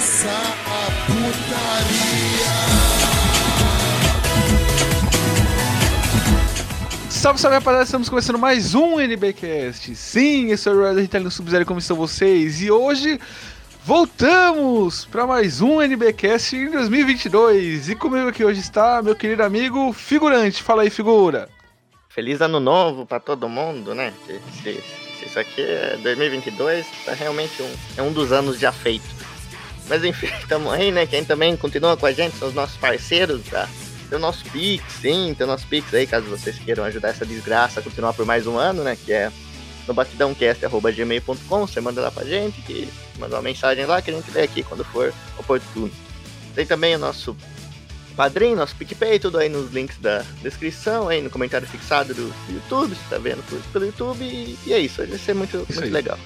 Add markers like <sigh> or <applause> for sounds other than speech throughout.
começar a putaria. Salve, salve rapaziada, estamos começando mais um NBcast. Sim, eu sou o Red Itália Sub-Zero, como estão vocês? E hoje voltamos para mais um NBcast em 2022. E comigo aqui hoje está meu querido amigo Figurante. Fala aí, figura. Feliz ano novo para todo mundo, né? Isso aqui é 2022, tá realmente um, é um dos anos já feito. Mas enfim, <laughs> estamos aí, né? Quem também continua com a gente são os nossos parceiros da tem o nosso Pix, sim, tem o nosso Pix aí, caso vocês queiram ajudar essa desgraça a continuar por mais um ano, né? Que é no batidãocast.gmail.com, você manda lá pra gente, que manda uma mensagem lá que a gente lê aqui quando for oportuno. Tem também o nosso padrinho, nosso PicPay, tudo aí nos links da descrição, aí no comentário fixado do, YouTube, você tá vendo pelo YouTube, e, e é isso, vai ser muito, muito aí. legal.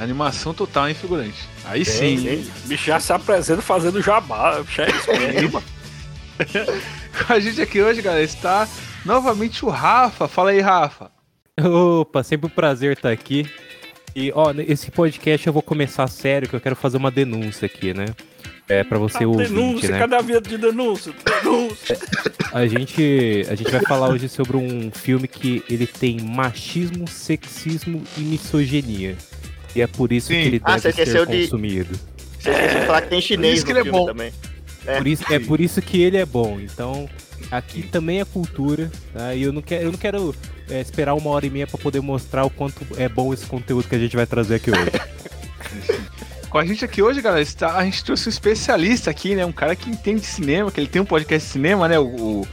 Animação total, hein, figurante? Aí Sim, sim. bicho já se apresenta fazendo jabá. bicho, É isso mesmo. Com a gente aqui hoje, galera, está novamente o Rafa. Fala aí, Rafa. Opa, sempre um prazer estar aqui. E, ó, esse podcast eu vou começar sério, que eu quero fazer uma denúncia aqui, né? É, pra você Ah, ouvinte, denúncia, né? cada vida de denúncia. Denúncia. A gente, a gente vai falar hoje sobre um filme que ele tem machismo, sexismo e misoginia. E é por isso Sim. que ele Ah, deve ser de- consumido. Você esqueceu de falar que tem chinês isso que no ele é filme bom. também. É. Por isso, é por isso que ele é bom. Então, aqui também é cultura, tá? E eu não quero, eu não quero é, esperar uma hora e meia pra poder mostrar o quanto é bom esse conteúdo que a gente vai trazer aqui hoje. <laughs> Com a gente aqui hoje, galera, está, a gente trouxe um especialista aqui, né? Um cara que entende de cinema, que ele tem um podcast de cinema, né? O, o,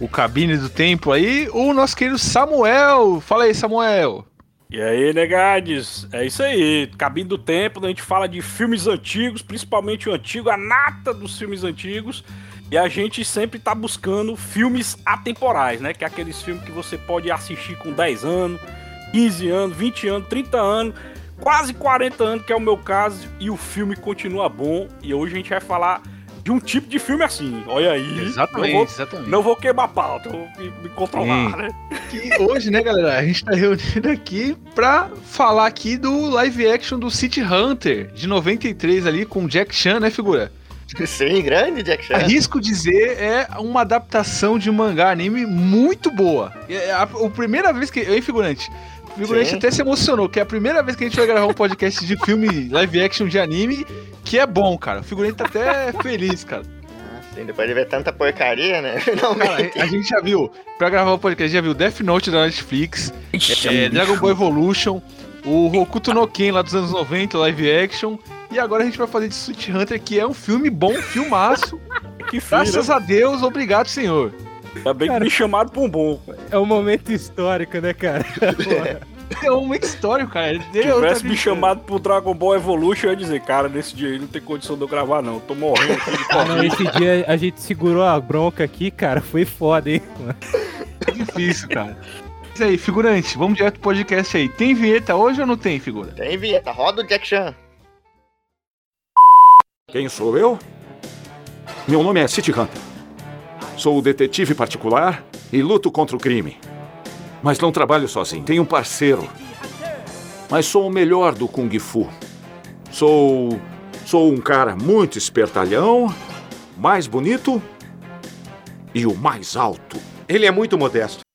o Cabine do Tempo aí. O nosso querido Samuel. Fala aí, Samuel. E aí, negades? É isso aí. Cabine do Tempo, a gente fala de filmes antigos, principalmente o antigo, a nata dos filmes antigos. E a gente sempre tá buscando filmes atemporais, né? Que é aqueles filmes que você pode assistir com 10 anos, 15 anos, 20 anos, 30 anos, quase 40 anos, que é o meu caso, e o filme continua bom. E hoje a gente vai falar de um tipo de filme assim. Olha aí. Exatamente, Não vou, exatamente. não vou queimar a pauta, vou me, me controlar, Sim. né? E hoje, né, galera, a gente tá reunido aqui pra falar aqui do live action do City Hunter, de 93 ali, com Jack Chan, né, figura? Sim, grande Jack Chan. Arrisco dizer, é uma adaptação de mangá anime muito boa. É a, a primeira vez que. Hein, figurante? O figurante Sim. até se emocionou, que é a primeira vez que a gente vai gravar um podcast de filme live action de anime que é bom, cara. O figurante tá até <laughs> feliz, cara. Ah, sim, depois de ver tanta porcaria, né? <laughs> Cara, Finalmente. a gente já viu, pra gravar o podcast, já viu Death Note da Netflix, é, Dragon Ball Evolution, o Hokuto no Ken lá dos anos 90, live action, e agora a gente vai fazer de Sweet Hunter, que é um filme bom, um filmaço. <laughs> Que filho, Graças a Deus, obrigado, senhor. Ainda bem que me chamaram pra um bom. É um momento histórico, né, cara? É um momento histórico, cara. Se tivesse me chamado pro Dragon Ball Evolution, eu ia dizer, cara, nesse dia aí não tem condição de eu gravar, não. Eu tô morrendo aqui de <laughs> Ah, não, esse dia a gente segurou a bronca aqui, cara. Foi foda, hein? É difícil, cara. Isso aí, figurante, vamos direto pro podcast aí. Tem vinheta hoje ou não tem, figura? Tem vinheta, roda o Jack Chan. Quem sou eu? Meu nome é City Hunter. Sou o detetive particular e luto contra o crime. Mas não trabalho sozinho, tenho um parceiro. Mas sou o melhor do Kung Fu. Sou. Sou um cara muito espertalhão, mais bonito e o mais alto. Ele é muito modesto.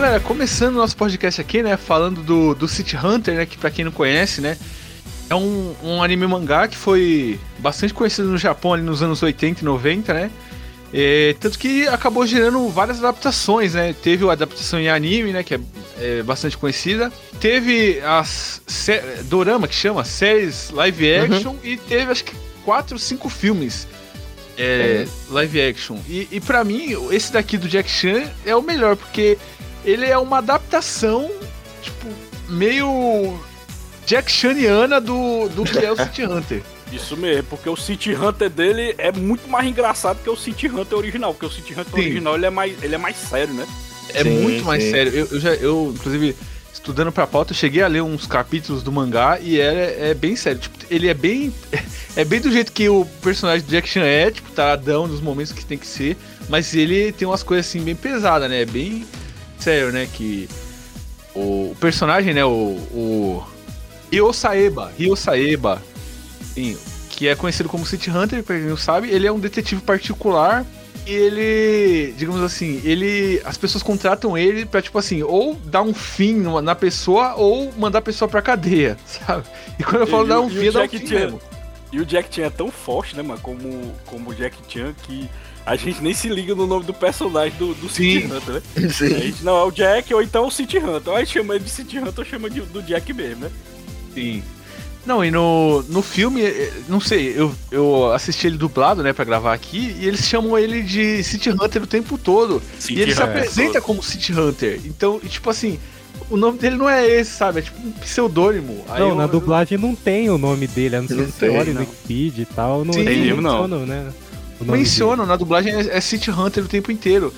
Galera, começando o nosso podcast aqui, né, falando do, do City Hunter, né, que pra quem não conhece, né, é um, um anime mangá que foi bastante conhecido no Japão ali nos anos 80 e 90, né, É, tanto que acabou gerando várias adaptações, né, teve a adaptação em anime, né, que é, é bastante conhecida, teve as dorama, que chama, séries live action, e teve acho que quatro, cinco filmes é, live action. E, e para mim, esse daqui do Jack Chan é o melhor, porque ele é uma adaptação, tipo, meio Jack Chaniana do, do que é o City Hunter. <laughs> Isso mesmo, porque o City Hunter dele é muito mais engraçado que o City Hunter original, porque o City Hunter Sim. original ele é mais, ele é mais sério, né? É Sim, muito mais sim. sério. Eu, eu já, eu, inclusive, estudando pra pauta, eu cheguei a ler uns capítulos do mangá e é, é bem sério. Tipo, ele é bem. <laughs> É bem do jeito que o personagem do Jack Chan é, tipo, taradão nos momentos que tem que ser. Mas ele tem umas coisas assim bem pesadas, né? Bem sério, né? Que o, personagem, né? O, o Ryo Saeba, Ryo Saeba, sim, que é conhecido como City Hunter, pra quem não sabe, ele é um detetive particular e ele, digamos assim, ele. As pessoas contratam ele pra, tipo assim, ou dar um fim numa- na pessoa ou mandar a pessoa pra cadeia, <laughs> sabe? E quando eu falo E dar um fim, é dar um fim Chan? mesmo. E o Jack Chan é tão forte, né, mano, como, como o Jack Chan, que a gente nem se liga no nome do personagem do, do City Sim. Hunter, né? <laughs> A gente, não, é o Jack ou então o City Hunter. Ou a gente chama ele de City Hunter ou chama de, do Jack mesmo, né? Sim. Não, e no, no filme, eh, não sei, eu, eu assisti ele dublado, né, pra gravar aqui, e eles chamam ele de City Hunter o tempo todo. City e ele se Hunter. apresenta como City Hunter. Então, e, tipo assim, o nome dele não é esse, sabe? É tipo um pseudônimo. Aí Não, eu- na dublagem não tem o nome dele, a não ser Não que você no não. Wikipedia e tal. Não, Sim, eles mesmo não. mencionam, né? Mencionam, na dublagem é, é City Hunter o tempo inteiro.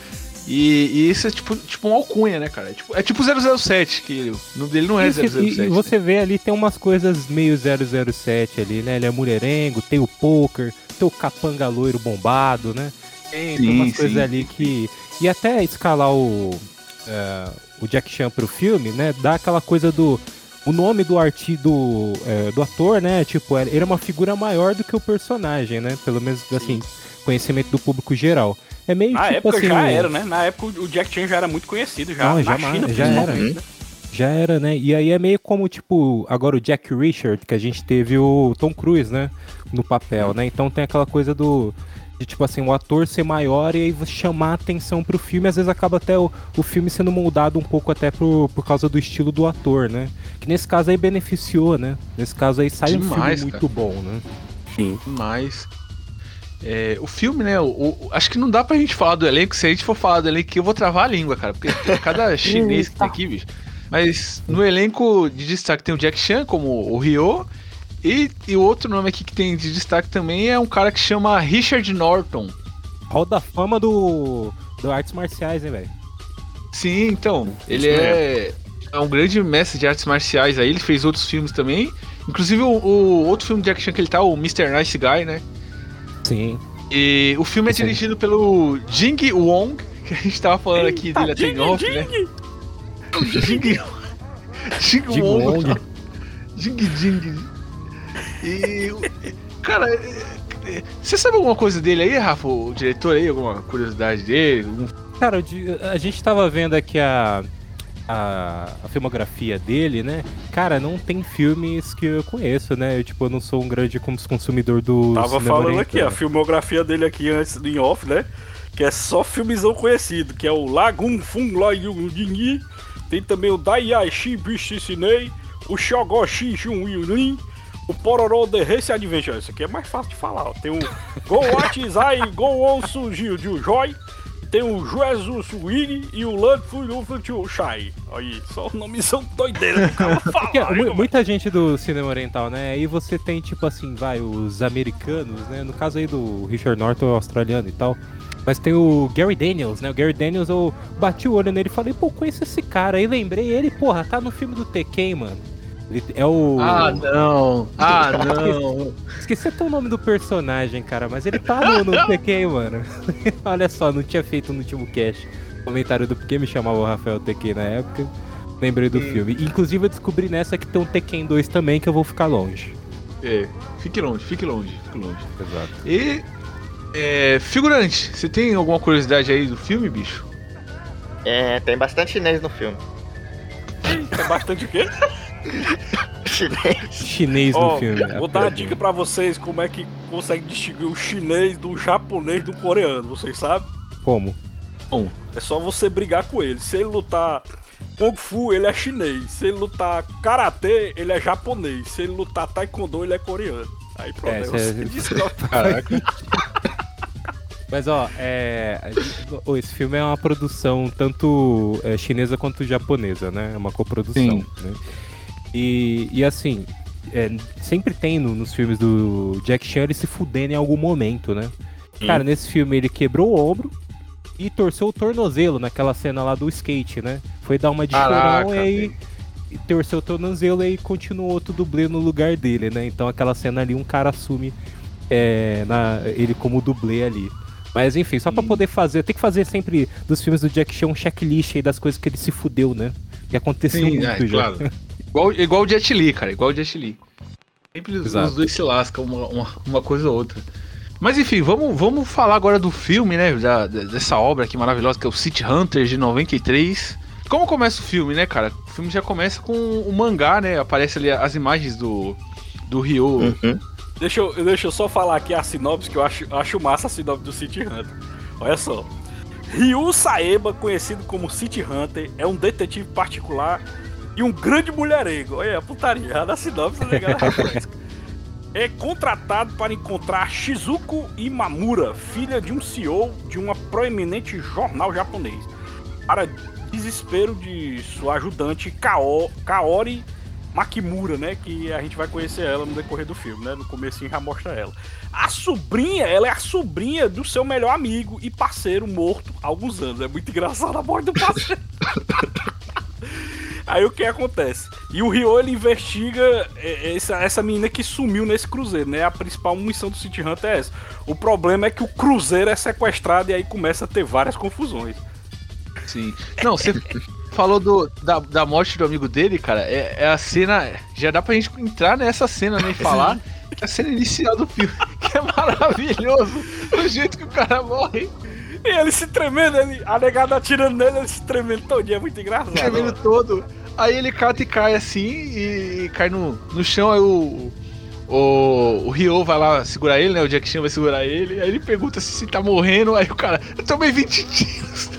E, e isso é tipo, tipo um alcunha, né, cara? É tipo, é tipo 007, que ele- o nome dele não é Isso, 007. e, e você vê ali, tem umas coisas meio 007 ali, né? Ele é mulherengo, tem o poker, tem o capanga loiro bombado, né? Tem, tem Sim, umas coisas sim. ali que... E até escalar o, é, o Jack Chan pro filme, né? Dá aquela coisa do... O nome do arti do, é, do ator, né? Tipo, ele é uma figura maior do que o personagem, né? Pelo menos, assim, conhecimento do público geral. É meio Na tipo época assim... já era, né? Na época o Jack Chan já era muito conhecido, já Não, já China, já era. né? Já era, né? E aí é meio como, tipo, agora o Jack Richard, que a gente teve o Tom Cruise, né? No papel, né? Então tem aquela coisa do. De, tipo assim, o ator ser maior e aí você chamar a atenção pro filme, às vezes acaba até o, o filme sendo moldado um pouco até pro, por causa do estilo do ator, né? Que nesse caso aí beneficiou, né? Nesse caso aí sai um Demais, filme cara. muito bom, né? Mas. É, o filme, né? o- o- acho que não dá pra gente falar do elenco. Se a gente for falar do elenco, eu vou travar a língua, cara. Porque cada <laughs> chinês que tem aqui, bicho. Mas no elenco de destaque tem o Jack Chan, como o Ryo. E, e o outro nome aqui que tem de destaque também é um cara que chama Richard Norton. Hall da fama do, do artes marciais, hein, velho? Sim, então. Ele é, é um grande mestre de artes marciais aí. Ele fez outros filmes também. Inclusive o, o outro filme de Jack Chan que ele tá, o Mr. Nice Guy, né? Sim. E o filme é Sim. dirigido pelo Jing Wong, <laughs> que a gente tava falando aqui dele até em off, né? Jing Jing <laughs> Jing Wong. Wong. Jing Jing. E. Cara, é- é- você sabe alguma coisa dele aí, Rafa? O diretor aí? Alguma curiosidade dele? Algum- Cara, a gente tava vendo aqui a, a, a filmografia dele, né? Cara, não tem filmes que eu conheço, né? Eu, tipo, eu não sou um grande cons- consumidor do Tava falando aqui, a oriental. filmografia dele aqui antes em off, né? Que é só filmezão conhecido, que é o Lagoon Fun Lai Yu Dingi, tem também o Daiai Shi Bishi Sinei, o Shogoshi Shun Yulin, o Pororo The Race Adventure. Isso aqui é mais fácil de falar, ó. Tem o <laughs> Go Zai Go On Sujiu Jiu Joy, tem o Juezu Suigi e o Land Fuyu Shai. Aí, só o nomezão doideira do cara <laughs> Porque, falar. mu- hein, muita gente do cinema oriental, né? Aí você tem, tipo assim, vai, os americanos, né? No caso aí do Richard Norton, australiano e tal. Mas tem o Gary Daniels, né? O Gary Daniels, eu bati o olho nele e falei, pô, conheço esse cara. Aí lembrei ele, porra, tá no filme do Tekken, mano. Ele é o. Ah, não! Ah, <laughs> não! Esqueci até o nome do personagem, cara, mas ele tá no, no <laughs> Tekken, mano. <laughs> Olha só, não tinha feito no último cast comentário do porque me chamava o Rafael Tekken na época. Lembrei do filme. Inclusive eu descobri nessa que tem um Tekken 2 também que eu vou ficar longe. É, fique longe, fique longe, fique longe. Exato. E. É, figurante, você tem alguma curiosidade aí do filme, bicho? É, tem bastante chinês no filme. Tem bastante o quê? Chinês. Chinês no filme. Vou dar uma dica pra vocês como é que consegue distinguir o chinês do japonês do coreano, vocês sabem? Como? É só você brigar com ele. Se ele lutar Kung Fu, ele é chinês. Se ele lutar Karatê, ele é japonês. Se ele lutar Taekwondo, ele é coreano. Aí pronto, É, você <laughs> descobre. Caraca. Mas ó, é. Esse filme é uma produção tanto é, chinesa quanto japonesa, né? É uma coprodução. Sim. Né? E, e assim, é, sempre tem no- nos filmes do Jack Chan ele se fudendo em algum momento, né? Cara, nesse filme ele quebrou o ombro e torceu o tornozelo naquela cena lá do skate, né? Foi dar uma de Caraca, chorão e aí. torceu o tornozelo e continuou outro dublê no lugar dele, né? Então aquela cena ali, um cara assume é, na, ele como dublê ali. Mas enfim, só pra poder fazer, tem que fazer sempre dos filmes do Jack Chan um checklist aí das coisas que ele se fudeu, né? Que aconteceu Sim, muito é, já. claro. <laughs> Igual, igual o Jet Li, cara, igual o Jet Li. Sempre os, Exato. os dois se lascam uma, uma, uma coisa ou outra. Mas enfim, vamos, vamos falar agora do filme, né? da- dessa obra aqui maravilhosa que é o City Hunters de 93. Como começa o filme, né, cara? O filme já começa com o mangá, né? Aparece ali as imagens do, do Ryo. Uhum. Deixa eu, deixa eu só falar aqui a sinopse, que eu acho, acho massa a sinopse do City Hunter. Olha só. Ryu Saeba, conhecido como City Hunter, é um detetive particular e um grande mulherengo. Olha, putaria da sinopse, galera? <laughs> É contratado para encontrar Shizuko Imamura, filha de um CEO de uma proeminente jornal japonês. Para desespero de sua ajudante Kao, Kaori Makimura, né? Que a gente vai conhecer ela no decorrer do filme, né? No comecinho já mostra ela. A sobrinha, ela é a sobrinha do seu melhor amigo e parceiro morto há alguns anos. É muito engraçado a morte do parceiro. <laughs> Aí o que acontece? E o Ryo ele investiga é, essa, essa menina que sumiu nesse cruzeiro, né? A principal missão do City Hunter é essa. O problema é que o cruzeiro é sequestrado e aí começa a ter várias confusões. Sim. Não, você falou do, da, da morte do amigo dele, cara. É, é a cena. Já dá pra gente entrar nessa cena, né? E <laughs> falar. Que é a cena inicial do filme. <laughs> Que é maravilhoso. O jeito que o cara morre. E ele se tremendo, ele, a negada atirando nele, ele se tremendo todinho, é muito engraçado. tremendo todo. Aí ele cata e cai assim e, e cai no, no chão, aí o. O, o Ryo vai lá segurar ele, né? O Jack Chan vai segurar ele. Aí ele pergunta se, se tá morrendo. Aí o cara, eu tomei 20 tiros.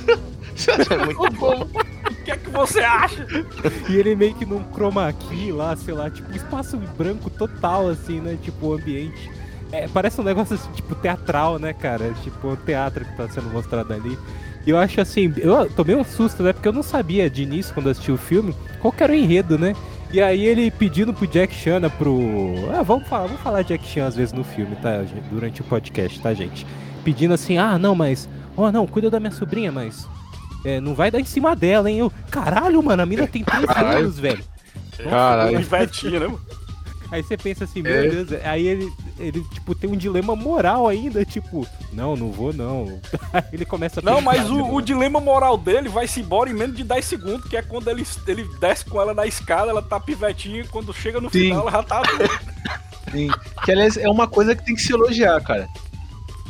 Você <laughs> acha É muito <laughs> bom. O que é que você acha? <laughs> E ele meio que num chroma key lá, sei lá, tipo, espaço branco total, assim, né? Tipo, o ambiente. É, parece um negócio assim, tipo, teatral, né, cara? Tipo, um teatro que tá sendo mostrado ali. E eu acho assim, eu tomei um susto, né? Porque eu não sabia de início, quando assisti o filme, qual que era o enredo, né? E aí ele pedindo pro Jack Chan, né, pro. Ah, vamos falar, vamos falar Jack Chan às vezes no filme, tá? gente? Durante o podcast, tá, gente? Pedindo assim, ah, não, mas. Ó, não, cuida da minha sobrinha, mas. É, não vai dar em cima dela, hein? Eu, caralho, mano, a mina tem 13 Caralho. anos, velho. Caralho. Pivetinha, né, mano? Aí você pensa assim, meu É. Deus, aí ele, ele, tipo, tem um dilema moral ainda, tipo, não, não vou não. <laughs> Ele começa a Não, pensar, mas o, o dilema moral dele vai-se embora em menos de 10 segundos, que é quando ele, ele desce com ela na escada, ela tá pivetinha, e quando chega no Sim. final ela já tá. Sim. Que aliás é uma coisa que tem que se elogiar, cara.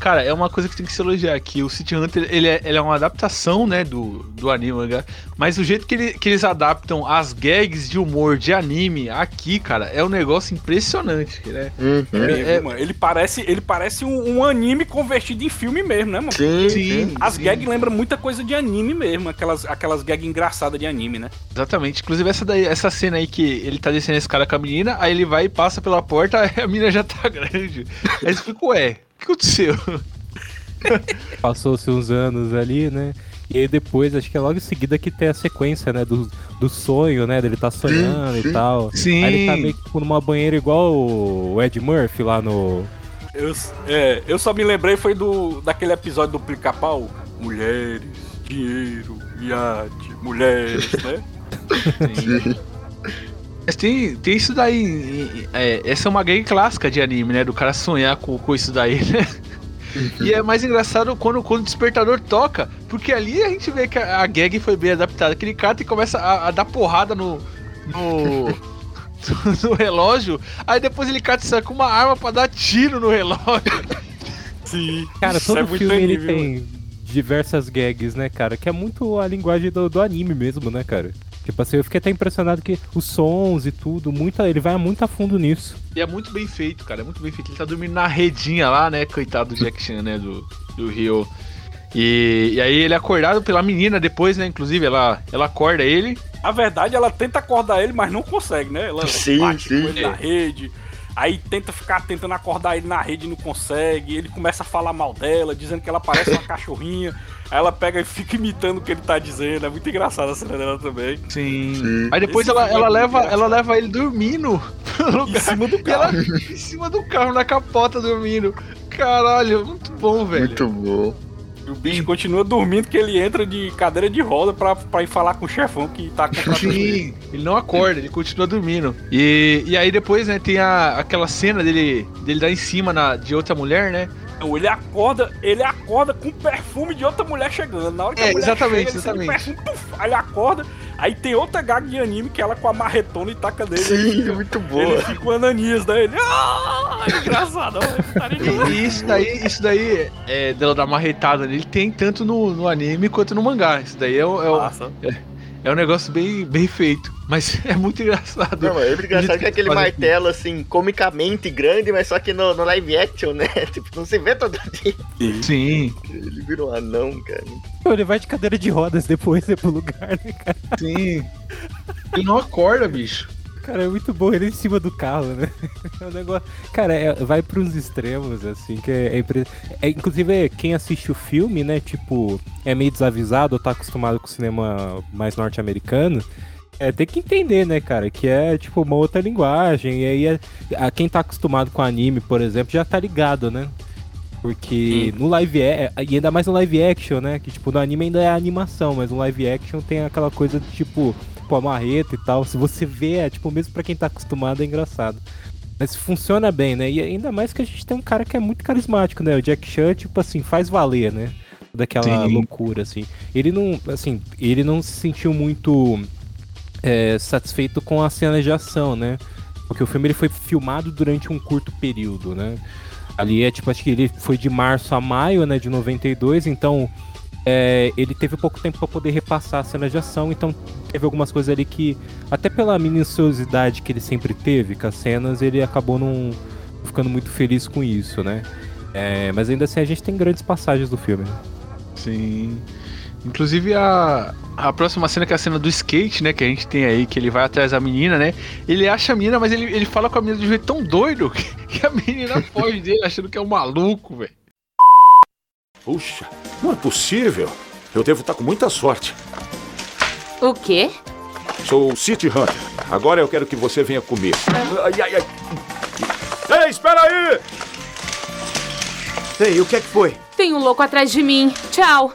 Cara, é uma coisa que tem que se elogiar aqui. O City Hunter, ele é, ele é uma adaptação, né, do, do anime, mangá. Mas o jeito que, ele- que eles adaptam as gags de humor de anime aqui, cara, é um negócio impressionante, né? Uhum. É, mesmo, mano. Ele parece, ele parece um, um anime convertido em filme mesmo, né, mano? Sim, Sim. sim. As gags lembram muita coisa de anime mesmo, aquelas, aquelas gags engraçadas de anime, né? Exatamente. Inclusive essa, daí, essa cena aí que ele tá descendo esse cara com a menina, aí ele vai e passa pela porta, <laughs> aí a menina já tá grande. Aí você fica, ué, que aconteceu? <laughs> Passou-se uns anos ali, né? E aí depois, acho que é logo em seguida que tem a sequência, né? Do, do sonho, né? Dele tá sonhando sim. e tal. Sim. Aí ele tá meio que tipo, numa banheira igual o Ed Murphy lá no. Eu, é, eu só me lembrei foi do daquele episódio do Pica-Pau. Mulheres, dinheiro, iate, mulheres, né? <laughs> Mas tem, tem isso daí. é, essa é uma gag clássica de anime, né? Do cara sonhar com, com isso daí, <laughs> né? E é mais engraçado quando, quando o despertador toca, porque ali a gente vê que a, a gag foi bem adaptada. Que ele cata e começa a, a dar porrada no. no. <laughs> no relógio, aí depois ele cata e sai com uma arma pra dar tiro no relógio. Sim. Cara, todo é filme ele tem diversas gags, né, cara? Que é muito a linguagem do, do anime mesmo, né, cara? Tipo assim, eu fiquei até impressionado que os sons e tudo, muita, ele vai muito a fundo nisso. E é muito bem feito, cara. É muito bem feito. Ele tá dormindo na redinha lá, né? Coitado do Jack Chan, né? Do, do Rio. E, e aí ele é acordado pela menina depois, né? Inclusive, ela, ela acorda ele. Na verdade, ela tenta acordar ele, mas não consegue, né? Ela Sim, bate sim. com ele na rede. Aí tenta ficar tentando acordar ele na rede e não consegue. Ele começa a falar mal dela, dizendo que ela parece uma <laughs> cachorrinha. Aí ela pega e fica imitando o que ele tá dizendo. É muito engraçado a cena dela também. Sim. Sim. Aí depois ela, é ela, muito leva, engraçado. ela leva ele dormindo Em cima do E ela carro. <laughs> em cima do carro, na capota, dormindo. Caralho, muito bom, velho. Muito bom. E o bicho continua dormindo que ele entra de cadeira de roda pra, pra ir falar com o chefão que tá ele. Sim, ele não acorda, ele continua dormindo. E, e aí depois, né, tem a, aquela cena dele, dele dar em cima na, de outra mulher, né? Então, ele acorda, ele acorda com perfume de outra mulher chegando. Na hora que É, a mulher exatamente, chega, ele exatamente. perfume, aí ele acorda, aí tem outra gag de anime que ela com a marretona e taca dele. Sim, muito Ele boa. fica o Ananias daí, ele. Ah, engraçado, demais. E isso daí, isso daí é, dela dar marretada nele, tem tanto no, no anime quanto no mangá. Isso daí é, o- é, o- Massa. É um negócio bem, bem feito. Mas <laughs> é muito engraçado. Não, mas é muito engraçado que é aquele faz aqui. martelo, assim, comicamente grande, mas só que no, no live action, né? <laughs> Tipo, não se vê todo dia. Sim, Ele vira um anão, cara. Pô, Ele vai de cadeira de rodas depois ir pro lugar, né, cara? sim. Ele não acorda, bicho. Cara, é muito bom ele em cima do carro, né? <laughs> É um negócio... Cara, é- vai pros extremos, assim, que é, é, impre- é, Inclusive, quem assiste o filme, né, tipo, é meio desavisado ou tá acostumado com o cinema mais norte-americano, é, tem que entender, né, cara, que é, tipo, uma outra linguagem, e aí é- a, quem tá acostumado com anime, por exemplo, já tá ligado, né? Porque no live é, e ainda mais no live action, né? Que tipo, no anime ainda é animação, mas no live action tem aquela coisa de tipo, pô, a marreta e tal. Se você vê, é tipo, mesmo pra quem tá acostumado, é engraçado. Mas funciona bem, né? E ainda mais que a gente tem um cara que é muito carismático, né? O Jack Chan, tipo assim, faz valer, né? Daquela Sim. loucura, assim. Ele não, assim, ele não se sentiu muito é, satisfeito com as cenas de ação, né? Porque o filme ele foi filmado durante um curto período, né? Ali é tipo, acho que ele foi de março a maio, né, de 92, então é, ele teve pouco tempo para poder repassar as cenas de ação, então teve algumas coisas ali que, até pela minuciosidade que ele sempre teve com as cenas, ele acabou não ficando muito feliz com isso, né? É, mas ainda assim a gente tem grandes passagens do filme. Sim. Inclusive a, a próxima cena que é a cena do skate, né? Que a gente tem aí, que ele vai atrás da menina, né? Ele acha a menina, mas ele, ele fala com a menina de um jeito tão doido que, <laughs> que a menina foge dele achando que é um maluco, velho. Puxa, não é possível. Eu devo estar com muita sorte. O quê? Sou o City Hunter. Agora eu quero que você venha comigo. Ai, ai, ai. Ei, espera aí! Ei, o que é que foi? Tem um louco atrás de mim. Tchau.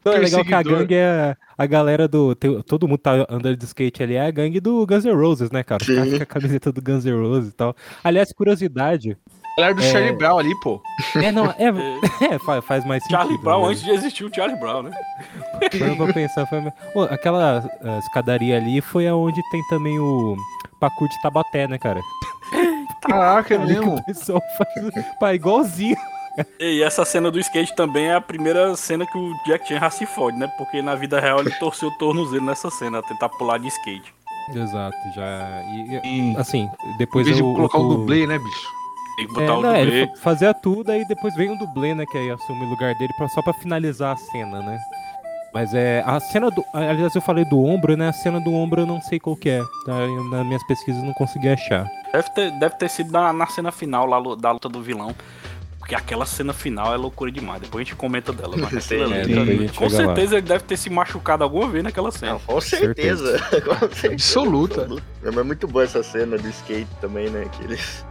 Então, é legal que a gangue é a galera do. tem- todo mundo tá andando de skate ali, é a gangue do Guns N' Roses, né, cara? Sim. a camiseta do Guns N' Roses e tal. Aliás, curiosidade. Galera do É. Charlie Brown ali, pô. É, não, é, é, <laughs> fa- faz mais sentido. Charlie Brown, né? antes de existir o Charlie Brown, né? Parando pra pensar, foi... Pô, aquela ah, escadaria ali foi aonde tem também o parkour de Tabaté, né, cara? <laughs> Caraca, é Ali que mesmo. o pessoal faz pá, igualzinho. E essa cena do skate também é a primeira cena que o Jack Chan já se fode, né? Porque na vida real ele torceu o tornozelo nessa cena, tentar pular de skate. Exato, já. E, e, Sim. assim, Em depois vez de eu- colocar um o- dublê, né, bicho? Tem que É, botar o não, dublê. ele fa- fazia tudo, aí depois vem um dublê, né, que aí assume o lugar dele pra, só pra finalizar a cena, né? Mas é. A cena do. Aliás, eu falei do ombro, né? A cena do ombro eu não sei qual que é. Tá? Eu, nas minhas pesquisas não consegui achar. Deve ter, deve ter sido na, na cena final lá da luta do vilão. Porque aquela cena final é loucura demais. Depois a gente comenta dela. Mas <laughs> É, Sim. a gente com chega lá. certeza ele deve ter se machucado alguma vez naquela cena. Não, com certeza. <laughs> com certeza. Absoluta. Mas é muito boa essa cena do skate também, né? Que eles.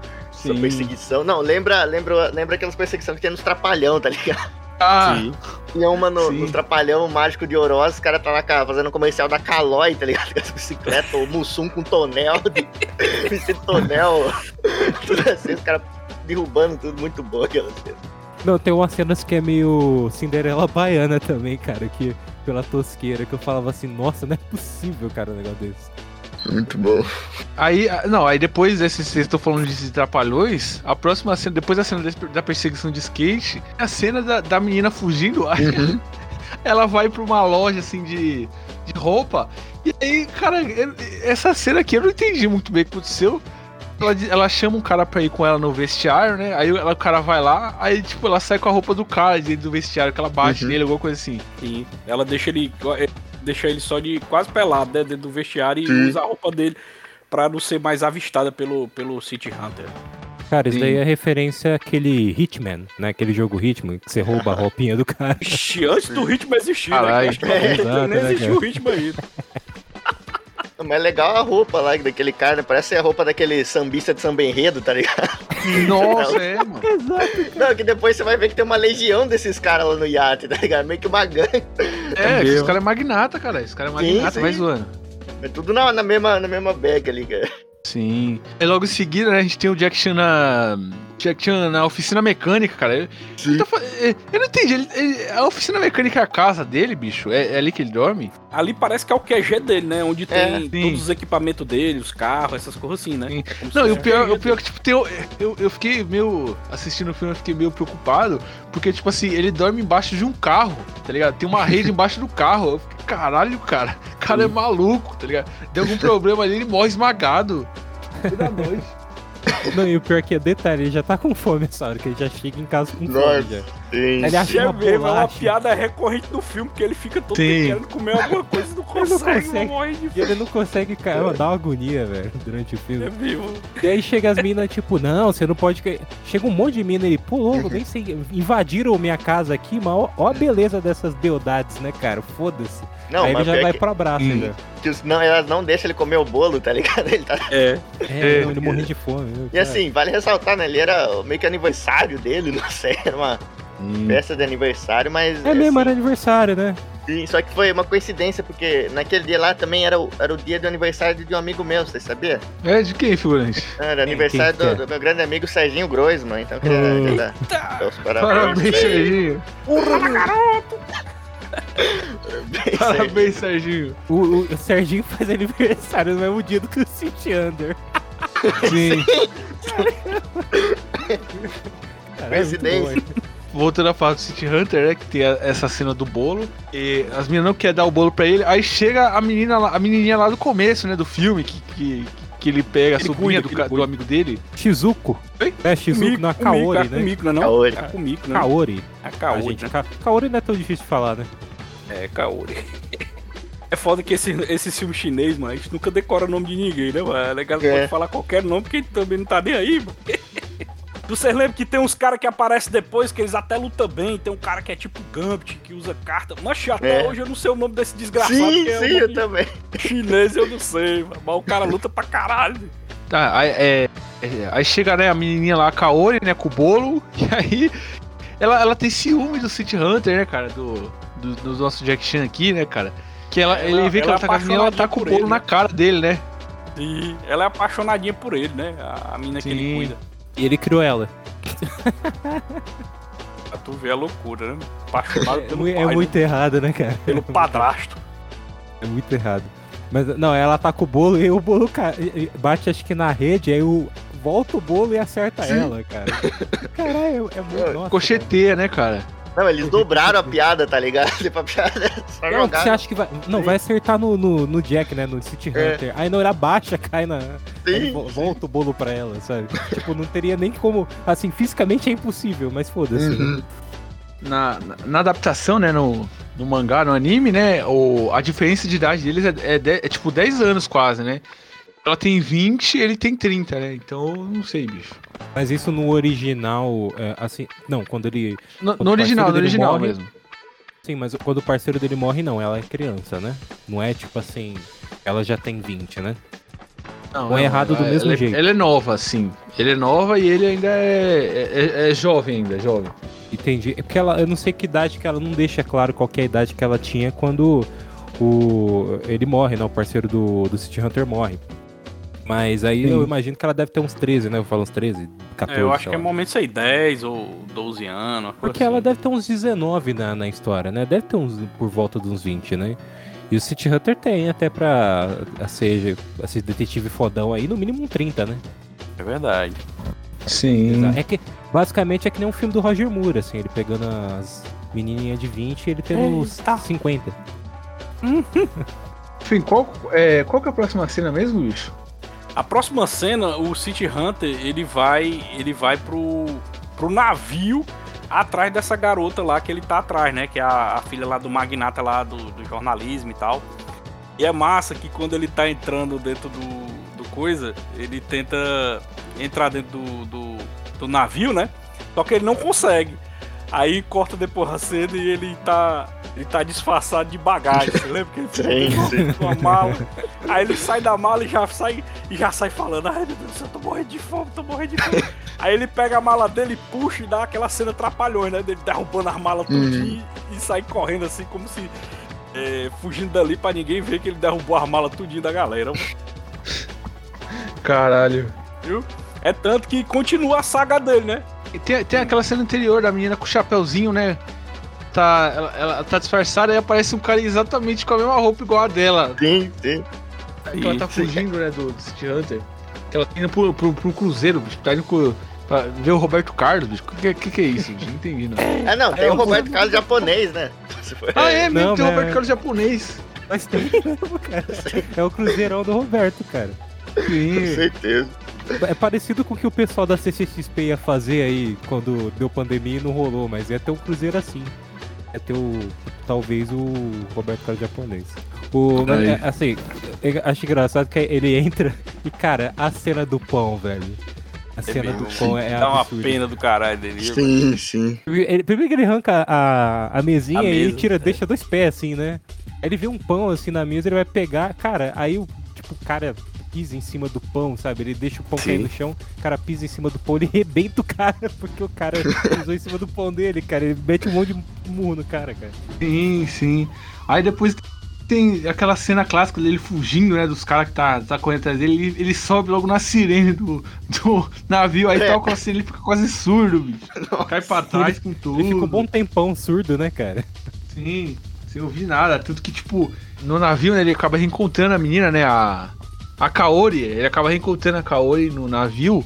Essa Sim. perseguição. Não, lembra, lembra, lembra aquelas perseguições que tinha nos Trapalhão, tá ligado? Ah, Tinha uma no, Sim. no Trapalhão Mágico de Oroz, os caras tá lá fazendo um comercial da Calói, tá ligado? Com as bicicletas, o Mussum com tonel, de- <laughs> tonel, tudo assim, os caras derrubando tudo, muito bom aquela cena. Não, tem umas cenas que é meio Cinderela Baiana também, cara, que pela tosqueira, que eu falava assim, nossa, não é possível, cara, um negócio desse. Muito bom. Aí, ah, não, aí depois desse, vocês estão falando de trapalhões, a próxima cena, depois da cena da perseguição de skate, é a cena da, da menina fugindo, <laughs> aí ela vai pra uma loja assim de, de roupa, e aí, cara, essa cena aqui eu não entendi muito bem o que aconteceu. Ela, ela chama um cara pra ir com ela no vestiário, né? Aí ela- o cara vai lá, aí tipo, ela sai com a roupa do cara dentro do vestiário, que ela bate Uhum. nele, alguma coisa assim. Sim. Ela deixa ele. Deixa ele só de quase pelado, né? Dentro do vestiário e Sim. usa a roupa dele pra não ser mais avistada pelo, pelo City Hunter. Cara, isso Sim. daí é referência àquele Hitman, né? Aquele jogo Hitman, que você rouba a roupinha do cara. Ixi, antes do ritmo existir, Caralho. né? Acho que não- Exato, nem né, existiu cara? o ritmo ainda. Mas é legal a roupa lá daquele cara, né? parece a roupa daquele sambista de samba enredo, tá ligado? Nossa, é, mano. Não, que depois você vai ver que tem uma legião desses caras lá no iate, tá ligado? Meio que uma gangue. É, mesmo. esse cara é magnata, cara. Esse cara é Sim, magnata, sim. vai zoando. É tudo na, na mesma, na mesma bag ali, cara. Sim. E logo em seguida, né, a gente tem o Jack Chan na. Jack Chan na oficina mecânica, cara. Ele, ele tá é, eu não entendi. ele- ele- a oficina mecânica é a casa dele, bicho? É, é ali que ele dorme? Ali parece que é o QG dele, né? Onde tem É, todos os equipamentos dele, os carros, essas coisas assim, né? É Não, e o pior, o pior é que, tipo, tem, eu, eu fiquei meio. Assistindo o filme, eu fiquei meio preocupado. Porque, tipo assim, ele dorme embaixo de um carro, tá ligado? Tem uma rede embaixo do carro. Eu fiquei, caralho, cara. O cara é maluco, tá ligado? Deu algum problema ali, ele morre esmagado. Toda noite. Não, e o pior que é detalhe, ele já tá com fome essa hora, que ele já chega em casa com fome Nossa. já. Sim. Ele acha É mesmo, é uma piada recorrente do filme, que ele fica todo querendo comer alguma coisa e não <laughs> Ele não consegue, consegue. morre de E ele não consegue, cara, dá uma agonia, velho, durante o É filme. vivo. E aí chega as minas, tipo, não, você não pode. cair. Chega um monte de mina, ele, pô, louco, nem sei. Invadiram minha casa aqui, mas ó, ó a beleza dessas beldades, né, cara? Foda-se. Não, aí ele já vai que, pro abraço, Hum. ainda. os- não, elas não deixam ele comer o bolo, tá ligado? <laughs> Ele tá... É. É, É. não, ele morrendo de fome. viu, E cara? assim, vale ressaltar, né? Ele era meio que aniversário dele, <laughs> não sei, era uma festa de aniversário, mas. É mesmo, era assim, aniversário, né? sim, só que foi uma coincidência, porque naquele dia lá também era o, era o dia do aniversário de um amigo meu, você sabia? É, de quem, figurante? Era aniversário quem que do, do meu grande amigo Serginho Groisman, então queria Hum. dar- dar os parabéns. Parabéns, Serginho. Parabéns, Serginho. Parabéns, Serginho. O, o- o Serginho faz aniversário no mesmo dia do que o City Under. Sim. <laughs> Cara, é muito Coincidência. Voltando a falar do City Hunter, né? Que tem a- essa cena do bolo. E as meninas não querem dar o bolo pra ele. Aí chega a menina lá, a menininha lá do começo, né? Do filme, que, que, que ele pega a sobrinha cuida, do, do amigo dele. Shizuko. É, Shizuko, não, é Kaori, né? Kumiko, não é não? Kaori. É Kumiko, né? Kaori. É A Kaori, gente, né? Ka- Kaori não é tão difícil de falar, né? É, Kaori. <laughs> É foda que esse, esse filme chinês, mano, a gente nunca decora o nome de ninguém, né, mano? É legal É. pode falar qualquer nome, porque a gente também não tá nem aí, mano. <laughs> Vocês lembram que tem uns caras que aparecem depois, que eles até lutam bem, tem um cara que é tipo Gambit, que usa carta. Mas até É. hoje eu não sei o nome desse desgraçado, Sim, que é sim, eu também. chinês, eu não sei, mano. mas o cara luta pra caralho. Tá, aí, é, é, aí chega né, a menininha lá, a Kaori, né, com o bolo. <laughs> E aí ela, ela tem ciúme do City Hunter, né, cara? Do, do, do nosso Jack Chan aqui, né, cara? Que ela, Ela- ele vê que ela ela tá com a menina, ela tá com o bolo ele, na cara dele, né? E ela é apaixonadinha por ele, né? A, a mina que ele Sim. cuida. E ele criou ela. Pra tu ver a loucura, né? Apaixonado É, pelo é pai, muito errado, né, cara? né? pelo <laughs> padrasto. É muito errado. Mas não, ela tá com o bolo e o bolo bate acho que na rede, aí o volta o bolo e acerta ela, cara. Caralho, é muito. <laughs> Nossa, Cocheteia, né, cara? Não, eles dobraram a piada, tá ligado? Tipo, a piada só cara. Não, jogaram. você acha que vai. Não, vai acertar no, no, no Jack, né? No City É. Hunter. Aí na hora baixa, cai na. Sim. vo- volta o bolo pra ela, sabe? tipo, não teria nem como. Assim, fisicamente é impossível, mas foda-se. né? Na, na, na adaptação, né, no, no mangá, no anime, né, o, a diferença de idade deles é, é, de- é tipo 10 anos quase, né? Ela tem 20 ele tem 30, né? Então, não sei, bicho. Mas isso no original, é, assim. Não, quando ele. No, Quando no original, no original morre, mesmo. Sim, mas quando o parceiro dele morre, não, ela é criança, né? Não é tipo assim. Ela já tem 20, né? Não, Ou é errado do ela- mesmo ela é- jeito? Ela é nova, sim. Ele é nova e ele ainda é, é, é jovem ainda, é jovem. Entendi. É porque ela, eu não sei que idade que ela não deixa claro qual que é a idade que ela tinha quando o ele morre, né? O parceiro do, do City Hunter morre. Mas aí Sim. eu imagino que ela deve ter uns 13, né? Eu falo uns 13, 14. É, eu acho sei que é momento aí 10 ou 12 anos. Porque ela assim. deve ter uns 19 na, na história, né? Deve ter uns por volta de uns 20, né? E o City Hunter tem até pra seja esse detetive fodão aí, no mínimo um 30, né? É verdade. Sim. É que basicamente é que nem um filme do Roger Moore, assim, ele pegando as menininhas de 20 e ele tendo os 50. Enfim, qual, é, qual que é a próxima cena mesmo, bicho? A próxima cena, o City Hunter, ele vai, ele vai pro, pro navio atrás dessa garota lá que ele tá atrás, né? Que é a, a filha lá do magnata lá do, do jornalismo e tal. E é massa que quando ele tá entrando dentro do, do coisa, ele tenta entrar dentro do, do, do navio, né? Só que ele não consegue. Aí corta depois a cena e ele tá. Ele tá disfarçado de bagagem. <laughs> Você lembra que ele Sim, sim. com a mala? Aí ele sai da mala e já sai, e já sai falando, ai meu Deus do céu, tô morrendo de fome, tô morrendo de fome. <laughs> Aí ele pega a mala dele, puxa e dá aquela cena trapalhões, né? Dele derrubando as malas tudinho e, e sai correndo assim, como se. é, fugindo dali pra ninguém ver que ele derrubou as malas tudinho da galera. Caralho. Viu? É tanto que continua a saga dele, né? E tem, tem aquela cena anterior da menina com o chapéuzinho, né? Tá, ela, ela tá disfarçada e aparece um cara exatamente com a mesma roupa igual a dela. Sim, sim. Que ela tá fugindo, né, do, do City Hunter. Que ela tá indo pro, pro, pro cruzeiro, bicho. Tá indo pro, pra ver o Roberto Carlos, bicho. O que, que, que é isso, bicho? Não entendi, não. Ah, não, tem É, o Roberto Carlos japonês, né? Ah, é <laughs> mesmo, Não, tem o Roberto Carlos japonês. Mas tem mesmo, cara. <laughs> É o Cruzeirão do Roberto, cara. Com Sim. certeza. É parecido com o que o pessoal da CCXP ia fazer aí quando deu pandemia e não rolou, mas ia ter um cruzeiro assim. Ia ter o. talvez o Roberto Carlos japonês. O, mas, é, assim, eu acho engraçado que ele entra e, cara, a cena do pão, velho. A cena do mesmo. pão é Dá uma pena do caralho dele. Sim, sim. Ele- primeiro que ele arranca a, a mesinha A e ele mesa, tira, é. deixa dois pés assim, né? Aí ele vê um pão assim na mesa, ele vai pegar, cara, aí o tipo, o cara pisa em cima do pão, sabe? Ele deixa o pão cair no chão, o cara pisa em cima do pão, ele <laughs> rebenta o cara, porque o cara pisou em cima do pão dele, cara. Ele mete um monte de murro no cara, cara. Sim, sim. Aí depois tem aquela cena clássica dele fugindo, né? Dos caras que tá, tá correndo atrás dele. Ele, ele sobe logo na sirene do, do <laughs> navio. Aí É. toca a cena, ele fica quase surdo, bicho. Cai pra trás com tudo. Ele fica um bom tempão surdo, né, cara? Sim, sem ouvir nada. Tudo que, tipo, no navio, né, ele acaba reencontrando a menina, né? A, a Kaori. Ele acaba reencontrando a Kaori no navio.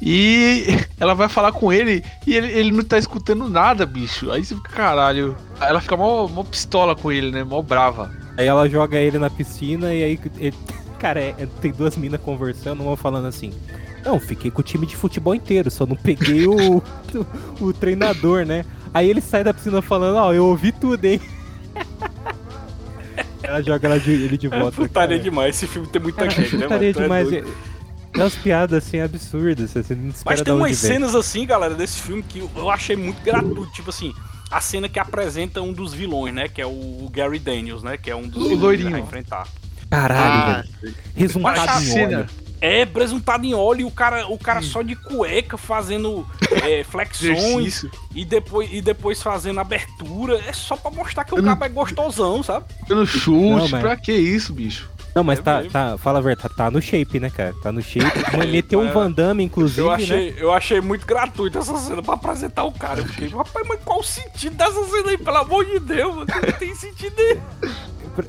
E <laughs> ela vai falar com ele e ele, ele não tá escutando nada, bicho. Aí você fica, caralho. Ela fica mó, mó pistola com ele, né? Mó brava. Aí ela joga ele na piscina e aí ele- <laughs> cara, é- tem duas minas conversando, uma falando assim. Não, fiquei com o time de futebol inteiro, só não peguei o, o, <laughs> o treinador, né? Aí ele sai da piscina falando, ó, eu ouvi tudo, hein? Ela joga ela de- ele de É volta. putaria cara. demais. Esse filme tem muita gente, né, putaria é demais. É umas piadas assim absurdas, você não espera Mas tem umas vem. cenas assim, galera, desse filme que eu- achei muito gratuito. Tipo assim, a cena que apresenta um dos vilões, né? Que é o Gary Daniels, né? Que é um dos O vilões loirinho. que vai enfrentar. Caralho, Ah, velho. Resultado em cena. óleo. É, presuntado em óleo e o cara, o cara só de cueca fazendo é, <laughs> flexões e depois, e depois fazendo abertura. É só pra mostrar que o não- cara é gostosão, sabe? Dando chute, Não, pra que isso, bicho? Não, mas É tá, mesmo. tá, fala a verdade, tá no shape, né, cara? Tá no shape. <laughs> Mas meteu um É. Van Damme, inclusive, Eu né? achei, eu achei muito gratuito essa cena pra apresentar o cara. Eu fiquei, rapaz, mas qual o sentido dessa cena aí? Pelo amor de Deus, mano, não tem sentido nenhum.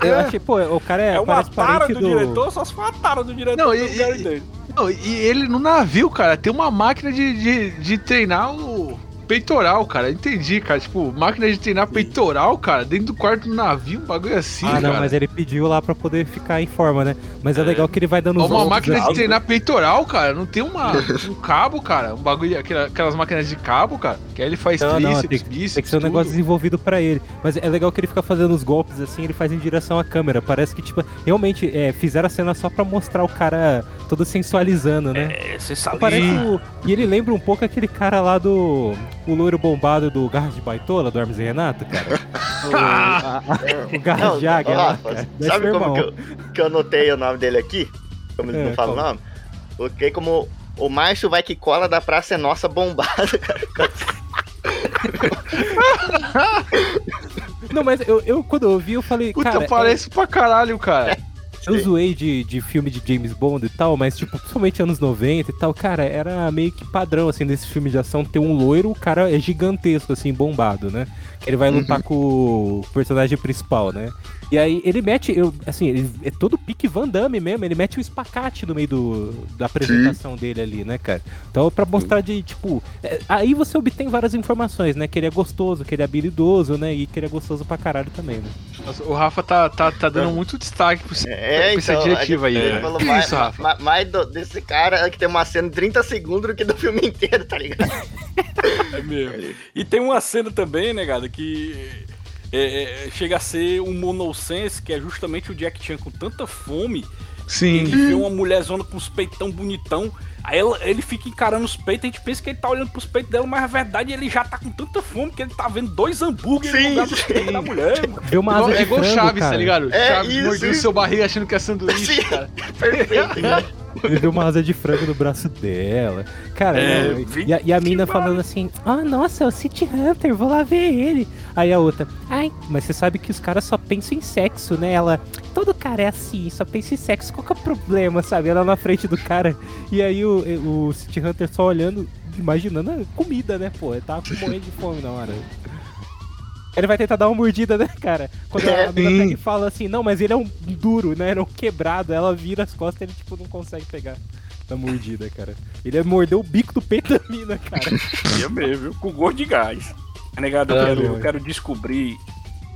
Eu achei, pô, o cara é, É, uma tara do, do... diretor, só se for a tara do diretor Não, do e- Gary e-. Não, e ele no navio, cara, tem uma máquina de, de, de treinar o peitoral, cara. Entendi, cara. Tipo, máquina de treinar peitoral, cara, dentro do quarto do navio, um bagulho assim, Ah, não, cara. mas ele pediu lá pra poder ficar em forma, né? Mas é, legal que ele vai dando Ó, Uma máquina de assim. treinar peitoral, cara. Não tem uma, um cabo, cara. Um bagulho, aquela- aquelas máquinas de cabo, cara. Que aí ele faz Não, não, tríceps, tem, bíceps. tem que ser um tudo. negócio desenvolvido pra ele. Mas é legal que ele fica fazendo os golpes assim, ele faz em direção à câmera. Parece que, tipo, realmente é, fizeram a cena só pra mostrar o cara todo sensualizando, né? É, você sabe. Parece o... E ele lembra um pouco aquele cara lá do. O loiro bombado do Garras de Baitola, do Hermes e Renato, cara. O, a- a- o Garras Não, de Águia ó, lá, Rafa, cara. Sabe como que eu, que eu anotei o nome dele aqui? Como ele É, não fala o qual? nome? Porque como o macho vai que cola da praça é nossa bombada, <laughs> cara. Não, mas eu, eu quando eu vi, eu falei, Puta, cara, é- parece pra caralho, cara. Eu zoei de, de filme de James Bond e tal, mas, tipo, principalmente anos 90 e tal, cara, era meio que padrão, assim, desse filme de ação ter um loiro, o cara é gigantesco, assim, bombado, né? Que ele vai lutar com o personagem principal, né? E aí ele mete, eu, assim, ele é todo pique Van Damme mesmo, ele mete um espacate no meio do, da apresentação dele ali, né, cara? Então, pra mostrar de, tipo, é, aí você obtém várias informações, né? Que ele é gostoso, que ele é habilidoso, né? E que ele é gostoso pra caralho também, né? Nossa, O Rafa tá, tá, tá dando muito destaque pra esse- É, pra essa então, diretiva a aí. gente né? falou Que mais, isso, Rafa? ma- mais do- desse cara que tem uma cena de 30 segundos do que do filme inteiro, tá ligado? <laughs> É mesmo. E tem uma cena também, né, cara, que é, é, chega a ser um monosense, que é justamente o Jack Chan com tanta fome, Sim. ele vê uma mulherzona com os peitão bonitão, Aí ela- ele fica encarando os peitos, a gente pensa que ele tá olhando pros peitos dela, mas na verdade ele já tá com tanta fome que ele tá vendo dois hambúrgueres Sim, no lugar dos peitos da mulher, mano. Vê uma Igual- asa é de igual frango, Chaves, cara. tá ligado? É, Chaves isso, mordendo isso. seu barriga achando que é sanduíche, Sim. cara. <laughs> Perfeito, né? Ele vê uma asa de frango no braço dela. Cara, É, não, e, a, e a mina falando assim: Ah, nossa, é o City Hunter, vou lá ver ele. Aí a outra, ai, mas você sabe que os caras só pensam em sexo, né? Ela, todo cara é assim, só pensa em sexo, qual que é o problema, sabe? Ela na frente do cara. E aí o, o City Hunter só olhando, imaginando a comida, né, pô? Ele tava morrendo de fome na hora. Ele vai tentar dar uma mordida, né, cara? Quando a mina Sim. pega e fala assim, não, mas ele é um duro, né? Ele é um quebrado. Ela vira as costas e ele, tipo, não consegue pegar da mordida, cara. Ele é morder o bico do peito da mina, cara. <laughs> Ia mesmo, viu? Com gosto de gás. Negado, eu Ah, quero, eu quero descobrir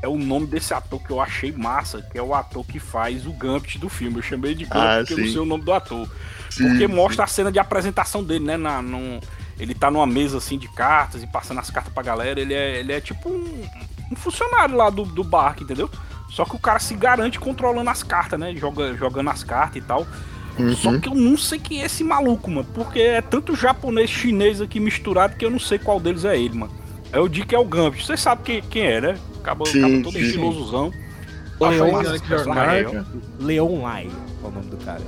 é o nome desse ator que eu achei massa, que é o ator que faz o Gambit do filme. Eu chamei de Gambit Ah, porque eu não sim. sei o nome do ator. Sim, Porque sim. mostra a cena de apresentação dele, né? Na, num- ele tá numa mesa assim de cartas e passando as cartas pra galera. Ele é, ele é tipo um, um funcionário lá do, do barco, entendeu? Só que o cara se garante controlando as cartas, né? Joga, jogando as cartas e tal. Só Uhum. que eu não sei quem é esse maluco, mano. Porque é tanto japonês chinês aqui misturado que eu não sei qual deles é ele, mano. É o Dick é o Gambit. Você sabe quem, quem é, né? Acaba, Sim, acaba todo sim. estilosozão. Leon ó. Leon Lai é o nome do cara.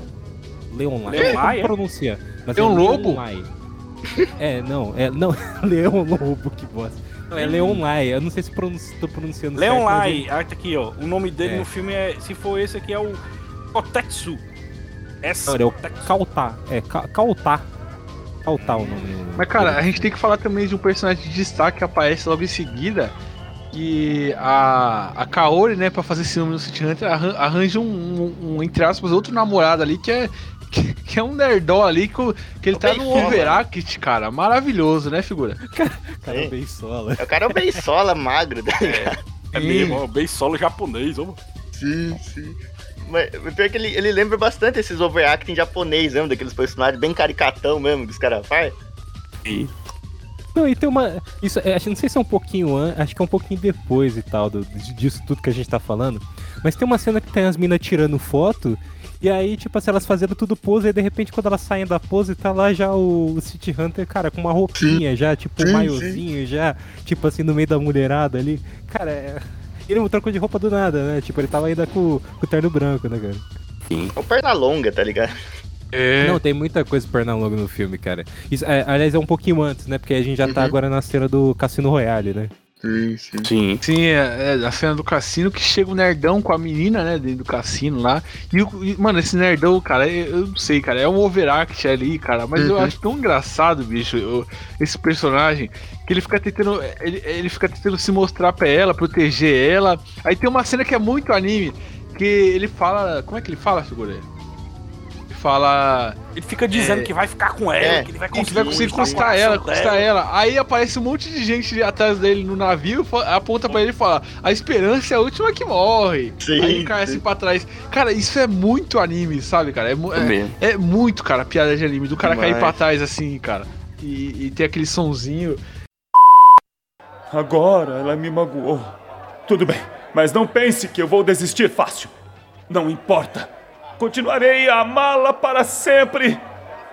Leon Lai. Leon Lai, é? pronuncia? Mas Leon é Lobo? Lai. É, não, é, não, <laughs> Leon Lobo, que bosta. Não, é Leon Lai, eu não sei se pronuncio, tô pronunciando Leon certo. mas Lai, ele- tá aqui, ó. O nome dele É. no filme é. Se for esse aqui, é o Kotetsu. Ele é o. Kautá, é, Ka- Kautá. Kautá o nome. Mas, cara, a gente tem que falar também de um personagem de destaque que aparece logo em seguida. Que a, a Kaori, né, pra fazer ciúme no City Hunter, arran- arranja um, um, um, entre aspas, outro namorado ali que é, que, que é um nerdó ali, que, o- que ele O tá bem no overact, cara. Maravilhoso, né, figura? <laughs> Cara, Sim. bem sola. O cara é o Beisola magro, tá ligado? É mesmo, ó, bem solo japonês, ó. Sim, sim. Mas pior que ele, ele lembra bastante esses overacting japonês mesmo, daqueles personagens bem caricatão mesmo que os caras fazem. Não, e tem uma. Isso, é, acho- não sei se é um pouquinho antes, acho que é um pouquinho depois e tal, do, disso tudo que a gente tá falando. Mas tem uma cena que tem as minas tirando foto, e aí, tipo assim, elas fazendo tudo pose, e de repente, quando elas saem da pose, tá lá já o, City Hunter, cara, com uma roupinha já, tipo um Sim, maiozinho já, tipo assim, no meio da mulherada ali. Cara, é. Ele não trocou de roupa do nada, né? Tipo, ele tava ainda com, com o terno branco, né, cara? É o perna longa, tá ligado? É. Não, tem muita coisa Pernalonga no filme, cara. Isso, é, aliás, é um pouquinho antes, né? Porque a gente já tá Uhum. agora na cena do Cassino Royale, né? Sim, sim. Sim. Sim, é, é a cena do cassino que chega o nerdão com a menina, né, dentro do cassino lá. E, o- e, mano, esse nerdão, cara, eu, eu não sei, cara, é um overact ali, cara, mas eu Uhum. acho tão engraçado, bicho, eu- esse personagem, que ele fica tentando, ele, ele fica tentando se mostrar pra ela, proteger ela. Aí tem uma cena que é muito anime, que ele fala, como é que ele fala, figura? Ele fala Ele fica dizendo É. que vai ficar com ela, É. que ele vai que conseguir, vai conseguir conquistar ela, conquistar dela. ela. Aí aparece um monte de gente atrás dele no navio, aponta pra ele e fala: A esperança é a última que morre. Sim, Aí ele cai assim pra trás. Cara, isso é muito anime, sabe, cara? É, é- é muito, cara, piada de anime. Do cara cair pra trás assim, cara. E, e ter aquele sonzinho. Agora ela me magoou. Tudo bem, mas não pense que eu vou desistir fácil. Não importa. Continuarei a amá-la para sempre.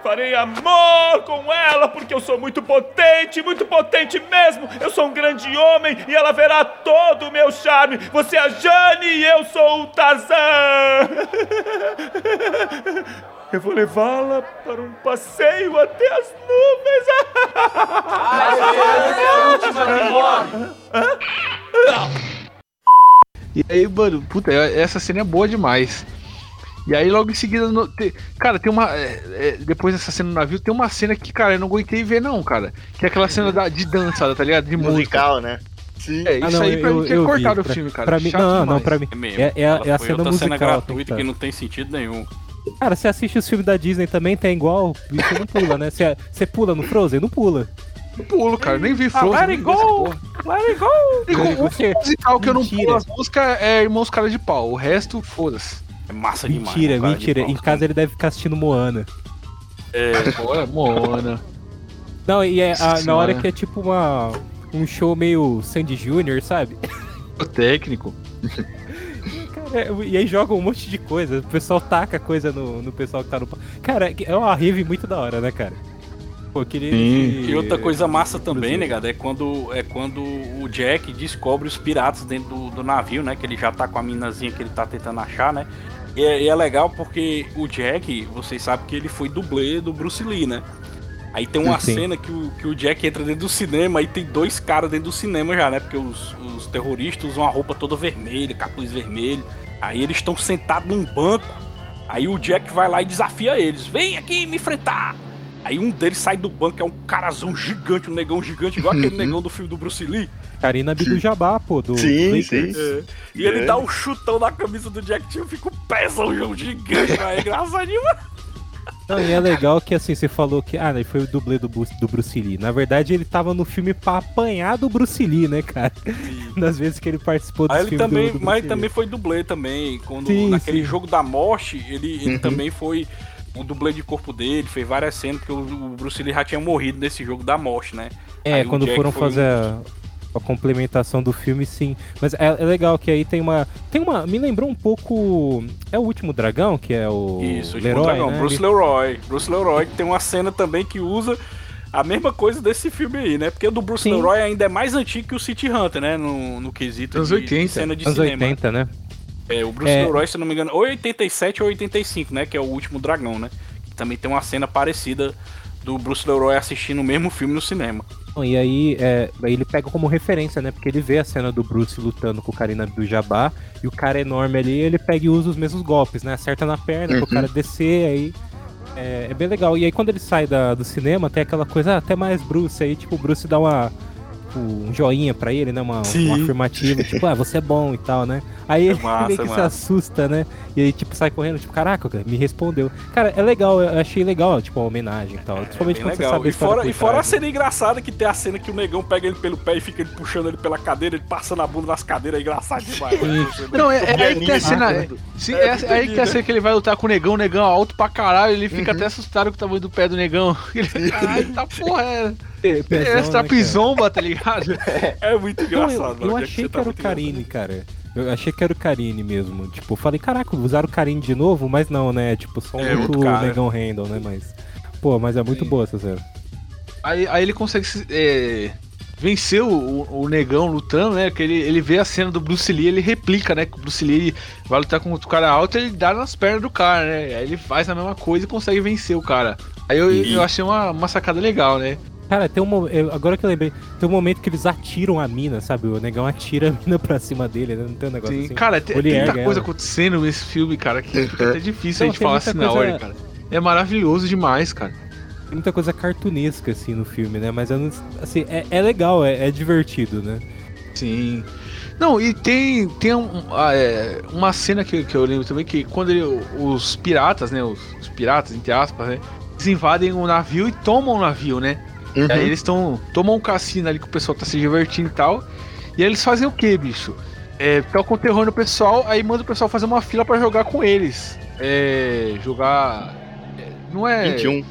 Farei amor com ela porque eu sou muito potente, muito potente mesmo. Eu sou um grande homem e ela verá todo o meu charme. Você é a Jane e eu sou o Tarzan. <laughs> Eu vou levá-la para um passeio até as nuvens. <laughs> E aí, mano, puta, essa cena é boa demais. E aí, logo em seguida, no- te- cara, tem uma. é, é, depois dessa cena no navio, tem uma cena que, cara, eu não aguentei ver, não, cara. Que é aquela cena da- de dança, tá ligado? De música. Musical, né? Sim. É, isso Ah, não, aí pra eu- mim tinha cortado o filme, cara. Pra mim, não, não, pra mim. É mesmo. É, é, a- é a foi cena outra musical. cena tem gratuita que não tem sentido nenhum. Cara, você assiste os filmes da Disney também, tem igual. Você não pula, né? Você, você pula no Frozen? Não pula. Eu pulo, cara. Nem vi Ah, Frozen. let nem it go! Let it go! E o Você- musical que eu não pulo as músicas é Irmãos Cara de Pau. O resto, foda-se. É massa demais. Mentira, né, mentira. Em casa ele deve ficar assistindo Moana. Bora, Moana. Não, e é a- na hora que é tipo uma. Um show meio Sandy Júnior, sabe? O técnico. Cara, É, e aí joga um monte de coisa. O pessoal taca coisa no, no pessoal que tá no. Cara, é uma rave muito da hora, né, cara? Pô, queria. E outra coisa massa também, negado, é quando, é quando o Jack descobre os piratas dentro do, do navio, né? Que ele já tá com a minazinha que ele tá tentando achar, né? E é, e é legal porque o Jack, vocês sabem que ele foi dublê do Bruce Lee, né? Aí tem uma Sim. cena que o, que o Jack entra dentro do cinema e tem dois caras dentro do cinema já, né? Porque os, os terroristas usam uma roupa toda vermelha, capuz vermelho. Aí eles estão sentados num banco. Aí o Jack vai lá e desafia eles: vem aqui me enfrentar. Aí um deles sai do banco, é um carazão gigante, um negão gigante, igual aquele <laughs> negão do filme do Bruce Lee. Karina Abdul-Jabbar, pô, do Sim, Lakers. sim. E ele É. dá um chutão na camisa do Jack Chan, fica um pezão gigante. É engraçado demais. Não, e é legal que assim, você falou que ah, ele foi o dublê do, Bruce- do Bruce Lee. Na verdade, ele tava no filme pra apanhar do Bruce Lee, né, cara? Das <laughs> vezes que ele participou do ele filme também, do, do mas Bruce também foi dublê também. Quando, Sim, naquele sim. jogo da morte, ele, ele Uhum. também foi o dublê de corpo dele, fez várias cenas, porque o, Bruce Lee já tinha morrido nesse jogo da morte, né? É, Aí quando foram fazer um- a, a complementação do filme, sim. Mas é, é legal que aí tem uma. Tem uma. Me lembrou um pouco. É o último dragão, que é o. Isso, o Leroy, dragão, né? Bruce Leroy. Bruce Leroy, que tem uma cena também que usa a mesma coisa desse filme aí, né? Porque o do Bruce Sim. Leroy ainda é mais antigo que o City Hunter, né? No, no quesito Anos de, 80. de cena de Anos cinema. 80, né? É, o Bruce É. Leroy, se eu não me engano, ou 87 ou 85, né? Que é o último dragão, né? Que também tem uma cena parecida do Bruce Leroy assistindo o mesmo filme no cinema. E aí, é, aí ele pega como referência, né? Porque ele vê a cena do Bruce lutando com o Karina do Jabá e o cara é enorme ali, ele pega e usa os mesmos golpes, né? Acerta na perna pro Uhum. cara descer, aí. É, é bem legal. E aí quando ele sai da- do cinema, tem aquela coisa, ah, até mais Bruce, aí tipo, o Bruce dá uma. tipo, um joinha pra ele, né? Uma, uma afirmativa, tipo, ah, você é bom e tal, né? Aí ele massa, meio que é se massa. assusta, né? E aí, tipo, sai correndo, tipo, caraca, cara, me respondeu. Cara, é legal, eu achei legal, tipo, a homenagem e tal. Principalmente Bem quando você legal. sabe a E fora, e fora a né? cena engraçada que tem a cena que o negão pega ele pelo pé e fica ele puxando ele pela cadeira, ele passando a bunda nas cadeiras, é engraçado demais. mano. Não, é, é aí que tem a cena. né? Sim, É, é, é aí que tem a cena que ele vai lutar com o negão, o negão alto pra caralho, ele fica até assustado com o tamanho do pé do negão. <laughs> Ele, caralho, tá porra, é. Pezão, É né, essa cara? pisomba, tá ligado? <laughs> É muito Não, engraçado. eu, mano. eu achei Chan que tá era o Karine, cara. Eu achei que era o Karine mesmo. Tipo, falei, caraca, usaram o Karine de novo, mas não, né? Tipo, só É, muito outro cara. negão Randall, né? Mas. Pô, mas é muito Sim. boa essa cena. Aí, aí ele consegue se- é, vencer o, o- o negão lutando, né? Que ele, ele vê a cena do Bruce Lee, ele replica, né? Que o Bruce Lee vai lutar com outro cara alto, ele dá nas pernas do cara, né? Aí ele faz a mesma coisa e consegue vencer o cara. Aí eu, E- eu achei uma, uma sacada legal, né? Cara, tem um Agora que eu lembrei, tem um momento que eles atiram a mina, sabe? O negão atira a <laughs> mina pra cima dele, né? Não tem um negócio Sim, assim. cara, tem, ele tem muita ergue coisa ela. acontecendo nesse filme, cara, que fica até difícil Não, a gente falar assim na ordem, cara. É maravilhoso demais, cara. Tem muita coisa cartunesca, assim, no filme, né? Mas não- assim, é, é legal, é, é divertido, né? Sim. Não, e tem, tem um- ah, é, uma cena que, que eu lembro também que quando ele- os piratas, né? Os, os piratas, entre aspas, né? Eles invadem o navio e tomam o navio, né? Uhum. E aí eles estão. tomam um cassino ali que o pessoal tá se divertindo e tal. E aí eles fazem o que, bicho? É, tocam terror no pessoal, aí manda o pessoal fazer uma fila pra jogar com eles. É. Jogar. é, Não é. 21.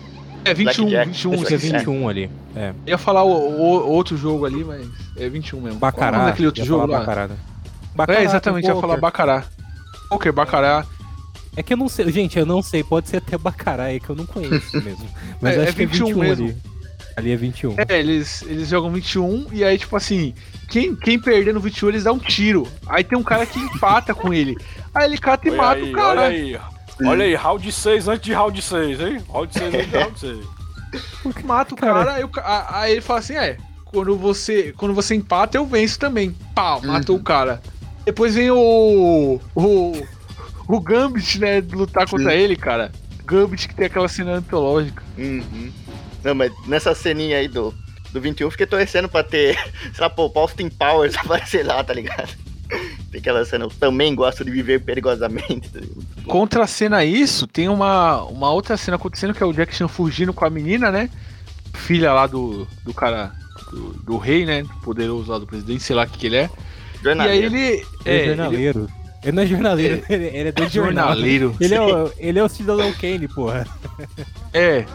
É 21, Blackjack. 21, Acho que é esqueci. 21 ali. É. Eu ia falar o, o- outro jogo ali, mas é 21 mesmo. Qual é o Bacará. daquele outro jogo lá? Bacará? É, Bacará, exatamente, tem ia falar. Bacará. Poker, Bacará. É que eu não sei, gente, eu não sei, pode ser até Bacará, é que eu não conheço mesmo. <laughs> Mas É, acho é que é 21 21 mesmo. ali. Ali é 21. É, eles, eles jogam 21 e aí, tipo assim, quem, quem perder no 21 eles dão um tiro. Aí tem um cara que empata com ele. Aí ele cata e Olha mata aí, o cara. olha aí. Olha aí, round 6 antes de round 6, hein? Round 6 antes de round 6. <laughs> Mata o Cara. cara, aí, aí ele fala assim: é, quando você, quando você empata, eu venço também. Pau, matou o cara. Depois vem o. O. O Gambit, né? Lutar contra ele, cara. Gambit que tem aquela cena antológica. Uhum. Não, mas nessa ceninha aí do, do 21, eu fiquei torcendo pra ter, <laughs> sei lá, pô, Austin Powers <laughs> aparecer lá, tá ligado? Tem aquela cena, eu também gosto de viver perigosamente. tá ligado? Contra a cena isso, tem uma, uma outra cena acontecendo que é o Jack Chan fugindo com a menina, né? Filha lá do, do cara, do, do rei, né? Poderoso lá do presidente, sei lá o que, que ele é. E aí Jornaleiro. ele. Ele é, É, ele, jornaleiro. Ele não é jornaleiro, ele, ele é do jornal. jornaleiro. Ele é, o, <laughs> ele é o Cidadão Kane, porra. É.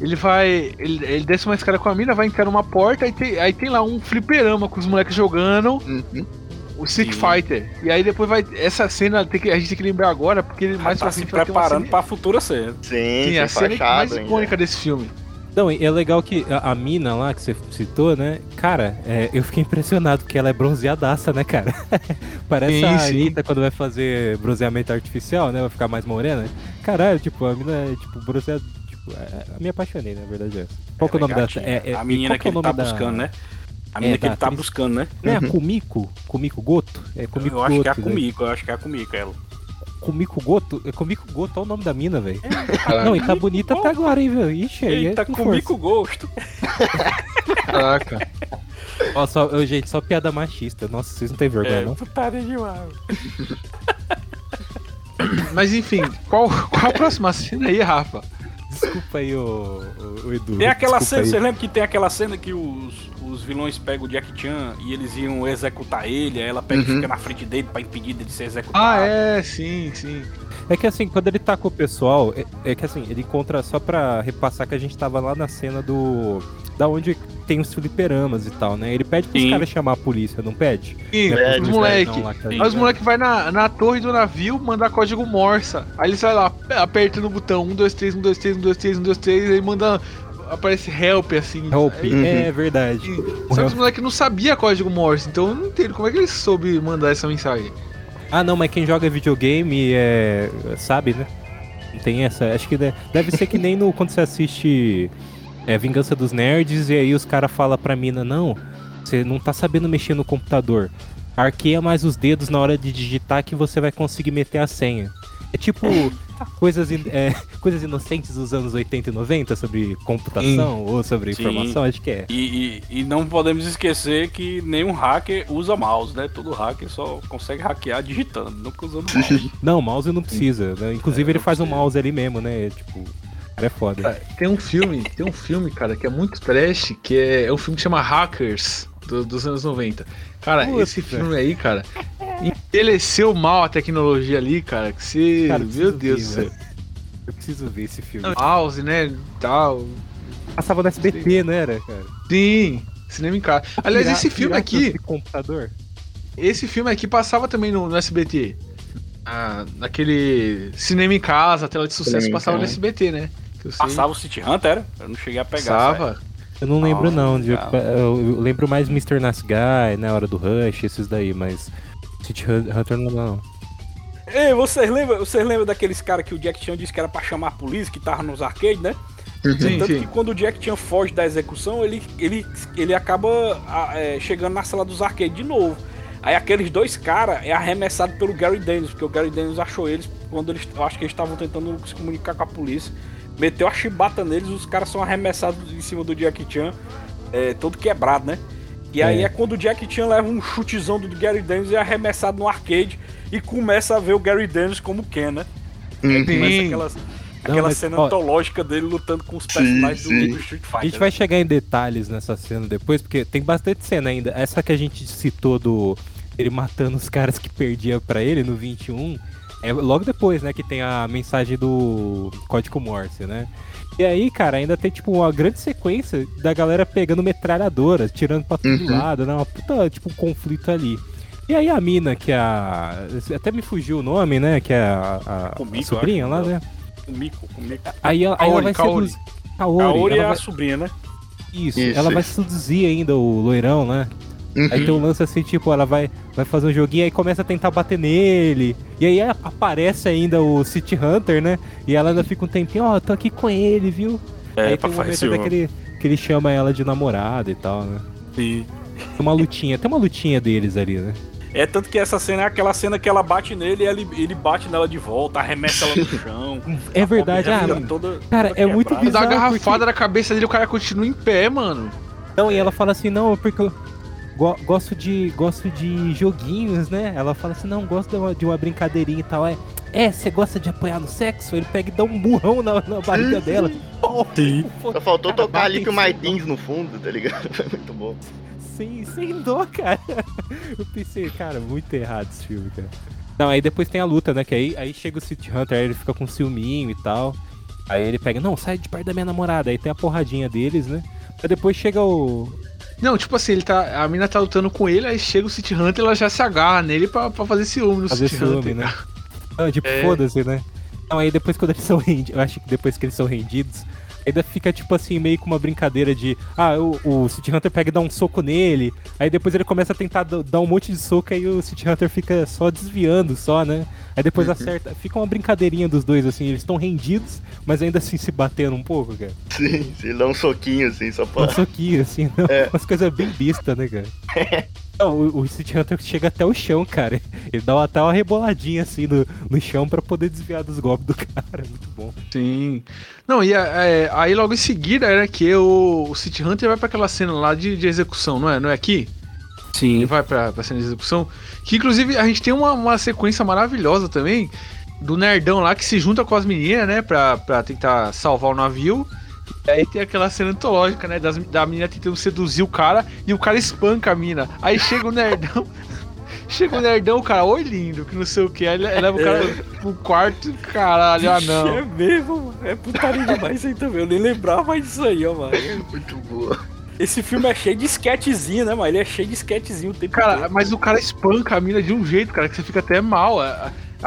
Ele vai. Ele, ele desce uma escada com a mina, vai entrar numa porta, aí tem, aí tem lá um fliperama com os moleques jogando. Uhum. O Street Sim. Fighter. E aí depois vai. Essa cena tem que, a gente tem que lembrar agora, porque ele mais tá pra se preparando cena- pra futura cena. Sim, Sim, a cena fachada mais ainda. icônica desse filme. Não, e é legal que a, a mina lá que você citou, né? Cara, é, eu fiquei impressionado porque ela é bronzeadaça, né, cara? <laughs> Parece Sim, a. Anitta quando vai fazer bronzeamento artificial, né? Vai ficar mais morena. Caralho, tipo, a mina é, tipo, bronzeada. É, eu me apaixonei, na verdade. É. Qual que é o nome dela? gatinha. É, é, a menina qual que é ele tá da- buscando, né? A É, menina que da ele tá buscando, né? Não é a Kumiko? Kumiko Goto? É Kumiko eu acho que é a né? Kumiko, eu acho que é a Kumiko, ela. Kumiko Goto? É Kumiko Goto, olha o nome da mina, velho. <laughs> Não, e tá bonita até agora, hein, velho. Ixi, aí é Eita, com Kumiko Gosto. Caraca. Ó, só, ô, gente, só piada machista. Nossa, vocês não têm vergonha, É, não? putaria demais. Mas enfim, qual, qual a próxima cena aí, Rafa? Desculpa aí, ô, ô, Edu. Tem aquela desculpa cena, aí. você lembra que tem aquela cena que os, os vilões pegam o Jack Chan e eles iam executar ele, aí ela pega e Uhum. fica na frente dele pra impedir dele de ser executado. Ah, é, sim, sim. É que assim, quando ele tá com o pessoal, é, é que assim, ele encontra, só pra repassar que a gente tava lá na cena do. Da onde tem os fliperamas e tal, né? Ele pede pros caras chamar a polícia, não pede? Sim, é pede, os moleque. lá tá Aí os moleque vai na, na torre do navio mandar código Morsa. Aí ele sai lá, apertando o botão 1, 2, 3, 1, 2, 3, 1, 2, 3, 1, 2, 3, aí manda. Aparece help assim. Help, Aí- é verdade. Só que os moleques não sabia código Morse, então eu não entendo como é que eles soube mandar essa mensagem. Ah, não, mas quem joga videogame é. sabe, né? Não tem essa. Acho que de- deve ser que nem no quando você assiste é, Vingança dos Nerds e aí os caras falam pra mina, não, você não tá sabendo mexer no computador. Arqueia mais os dedos na hora de digitar que você vai conseguir meter a senha. É tipo <laughs> coisas, in- é, coisas inocentes dos anos 80 e 90 sobre computação ou sobre Sim. informação, acho que é. E, e, e não podemos esquecer que nenhum hacker usa mouse, né? Todo hacker só consegue hackear digitando, nunca usando <laughs> mouse. Não, mouse não precisa. né? Inclusive É, ele faz o precisa. mouse ali mesmo, né? Tipo, cara é foda. Tem um filme, tem um filme, cara, que é muito trash, que é, é um filme que chama Hackers, do- dos anos 90. Cara, Puta. esse filme aí, cara, envelheceu mal a tecnologia ali, cara, que você. Cara, eu meu Deus do céu. Eu preciso ver esse filme. Mouse, né? Tal. Passava no SBT, não era, cara? Sim, cinema em casa. Aliás, esse filme aqui, computador. esse filme aqui passava também no, no SBT. Ah, naquele cinema em casa, tela de sucesso, Cinema em passava no. SBT, né? Que eu sei. Passava o City Hunter, era? Eu não cheguei a pegar. Passava. Eu não lembro, Ah, não. eu, eu lembro mais Mr. Nice Guy, né? Hora do Rush, esses daí, mas. City Hun- Hunter não, não. Ei, vocês lembram, vocês lembram daqueles caras que o Jack Chan disse que era pra chamar a polícia, que tava nos arcades, né? Sim, Tanto sim. que quando o Jack Chan foge da execução, ele, ele, ele acaba é, chegando na sala dos arcades de novo. Aí aqueles dois caras é arremessado pelo Gary Daniels, porque o Gary Daniels achou eles quando eles. Eu acho que eles estavam tentando se comunicar com a polícia. Meteu a chibata neles, os caras são arremessados em cima do Jack Chan, é, todo quebrado, né? E aí É. é quando o Jack Chan leva um chutezão do Gary Daniels e é arremessado no arcade e começa a ver o Gary Daniels como Ken, né? Aí começa Sim. aquela, aquela mas, cena ó, antológica dele lutando com os personagens do- sim. do, Street Fighter. A gente vai chegar em detalhes nessa cena depois, porque tem bastante cena ainda. Essa que a gente citou do ele matando os caras que perdia pra ele no 21, é logo depois, né, que tem a mensagem do Código Morse, né? E aí, cara, ainda tem tipo uma grande sequência da galera pegando metralhadoras, tirando pra todo Uhum. lado, né? Uma puta, tipo, um conflito ali. E aí a mina, que é a. Até me fugiu o nome, né? Que é a, a- a sobrinha lá, não. né? O Mico, o Mico. Aí ela, aí ela Kaori, vai Kaori. seduzir. Kaori, A Ori é ela a vai- sobrinha, né? isso, Isso, ela vai seduzir ainda o loirão, né? Uhum. Aí tem um lance assim, tipo, ela vai, vai fazer um joguinho aí começa a tentar bater nele. E aí aparece ainda o City Hunter, né? E ela ainda fica um tempinho, ó, tô aqui com ele, viu? É, aí pra tem um momento até que ele, que ele chama ela de namorada e tal, né? Sim. Tem uma lutinha, tem uma lutinha deles ali, né? É tanto que essa cena é aquela cena que ela bate nele e ele, ele bate nela de volta, arremessa ela no <laughs> chão. É verdade, ah, fica toda- Cara, toda é muito quebrada. Dá uma Bizarro, garrafada na cabeça dele, o cara continua em pé, mano. Não, e ela fala assim, não, porque eu go- gosto de gosto de joguinhos, né? Ela fala assim, não, gosto de uma, de uma brincadeirinha e tal. É, é, você gosta de apanhar no sexo? Ele pega e dá um burrão na, na barriga <laughs> dela. Sim. Só faltou Cara, tocar ali cima. Martins no fundo, tá ligado? <laughs> Foi muito bom. Sem, sem dó, cara. <laughs> Eu pensei, cara, muito errado esse filme, cara. Não, aí depois tem a luta, né? Que aí, aí chega o City Hunter, aí ele fica com ciúminho e tal. Aí ele pega, não, sai de perto da minha namorada. Aí tem a porradinha deles, né? Aí depois chega o. Não, tipo assim, ele tá. A mina tá lutando com ele, aí chega o City Hunter ela já se agarra nele pra, pra fazer ciúme no Fazer City ciúme, Hunter. né? Não, tipo, É. foda-se, né? Não, aí depois quando eles <laughs> são rendidos, eu acho que depois que eles são rendidos, ainda fica tipo assim, meio com uma brincadeira de, ah, o, o City Hunter pega e dá um soco nele, aí depois ele começa a tentar dar um monte de soco, aí o City Hunter fica só desviando, só, né? Aí depois acerta, fica uma brincadeirinha dos dois, assim, eles estão rendidos, mas ainda assim se batendo um pouco, cara. Sim, se dá um soquinho assim, só Um pra. soquinho, assim, não, <laughs> É. umas coisas bem besta, né, cara? <laughs> Não, o, o City Hunter chega até o chão, cara. <laughs> Ele dá até uma reboladinha assim no, no chão pra poder desviar dos golpes do <laughs> cara. Muito bom. Sim. Não, e é, aí logo em seguida era que o, o City Hunter vai pra aquela cena lá de, de execução, não é? Não é aqui? Sim. Ele vai pra, pra cena de execução. Que inclusive a gente tem uma, uma sequência maravilhosa também do nerdão lá que se junta com as meninas, né? Pra, pra tentar salvar o navio. E aí tem aquela cena antológica, né? Das, da menina tentando seduzir o cara e o cara espanca a mina. Aí chega o nerdão. <laughs> Chega o nerdão, o cara, oi lindo, que não sei o que. Aí ele leva o cara pro quarto, caralho, ah É não. mesmo, mano. É putaria demais isso aí também. Eu nem lembrava disso aí, ó, mano. Muito boa. Esse filme é cheio de sketchzinho, né, mano? Ele é cheio de sketchzinho o tempo Cara, todo. mas o cara espanca a mina de um jeito, cara, que você fica até mal.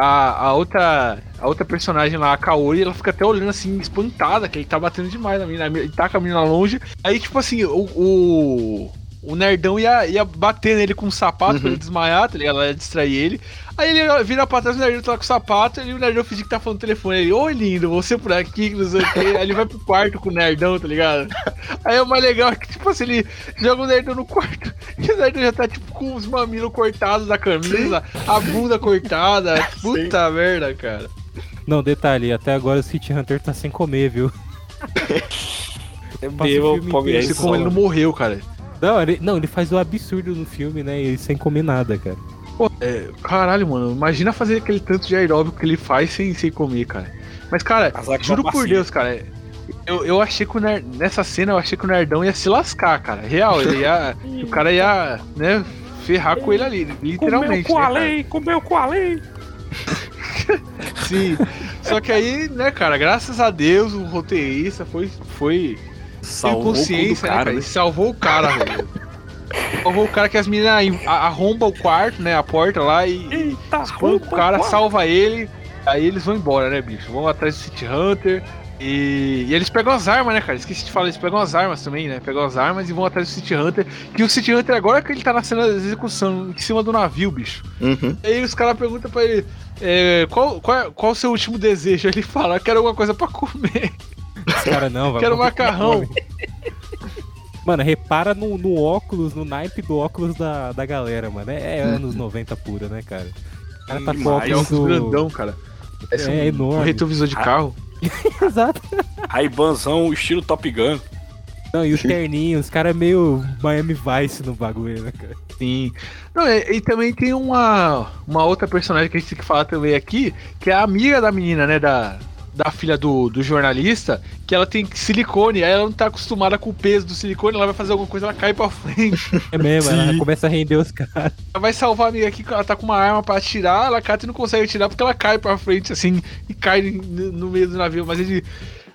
A, a, outra, a outra personagem lá, a Kaori, ela fica até olhando assim, espantada, que ele tá batendo demais na mina. Ele tá com a mina longe. Aí, tipo assim, o. o... o nerdão ia, ia bater nele com um sapato pra ele desmaiar, tá ligado? Ela ia distrair ele. Aí ele vira pra trás, o nerdão tá com o sapato, e o nerdão finge que tá falando no telefone. Ele, oi lindo, você por aqui, que não sei o quê. Aí ele vai pro quarto com o nerdão, tá ligado? Aí o mais legal é que, tipo assim, ele joga o nerdão no quarto, <laughs> e o nerdão já tá, tipo, com os mamilos cortados da camisa, a bunda cortada. <laughs> Puta merda, cara. Não, detalhe, até agora o City Hunter tá sem comer, viu? <laughs> É o filme é como ele não morreu, cara. Não ele, não, ele faz o absurdo no filme, né? Ele sem comer nada, cara. Pô, é, caralho, mano, imagina fazer aquele tanto de aeróbico que ele faz sem, sem comer, cara. Mas, cara, Azar juro por. Deus, cara, eu, eu achei que o Ner- nessa cena eu achei que o Nerdão ia se lascar, cara. Real, ele ia. <laughs> o cara ia, né, ferrar com ele ali, literalmente. Comeu com né, a lei, comeu com a lei. <laughs> Sim. Só que aí, né, cara, graças a Deus, o roteirista foi. foi Salvou o né, cara, né? Ele salvou o cara, velho. Salvou o cara que as meninas arrombam o quarto, né? A porta lá e. Eita, o cara, salva ele. Aí eles vão embora, né, bicho? Vão atrás do City Hunter. E, e eles pegam as armas, né, cara? Esqueci de falar, eles pegam as armas também, né? Pegam as armas e vão atrás do City Hunter. Que o City Hunter agora é que ele tá na cena da execução, em cima do navio, bicho. Uhum. Aí os caras perguntam pra ele: é, qual, qual, é- qual o seu último desejo? Ele fala: quero alguma coisa pra comer. Os caras não, vai Quero macarrão. Mano, repara no, no óculos, no naipe do óculos da, da galera, mano. É, é anos 90 pura, né, cara? O cara tá com o Demais. É óculos do... grandão, cara. Parece É um, enorme. um retrovisor de carro. <laughs> Exato. Aí, Banzão, estilo Top Gun. Não, e o terninho, os caras meio Miami Vice no bagulho, né, cara? Sim. Não, e, e também tem uma, uma outra personagem que a gente tem que falar também aqui, que é a amiga da menina, né? Da, da filha do, do jornalista, que ela tem silicone, aí ela não tá acostumada com o peso do silicone, ela vai fazer alguma coisa, ela cai pra frente. É mesmo, ela começa a render os caras. Ela vai salvar a amiga aqui, ela tá com uma arma pra atirar, ela cata e não consegue atirar porque ela cai pra frente, assim, e cai no, meio do navio. Mas ele.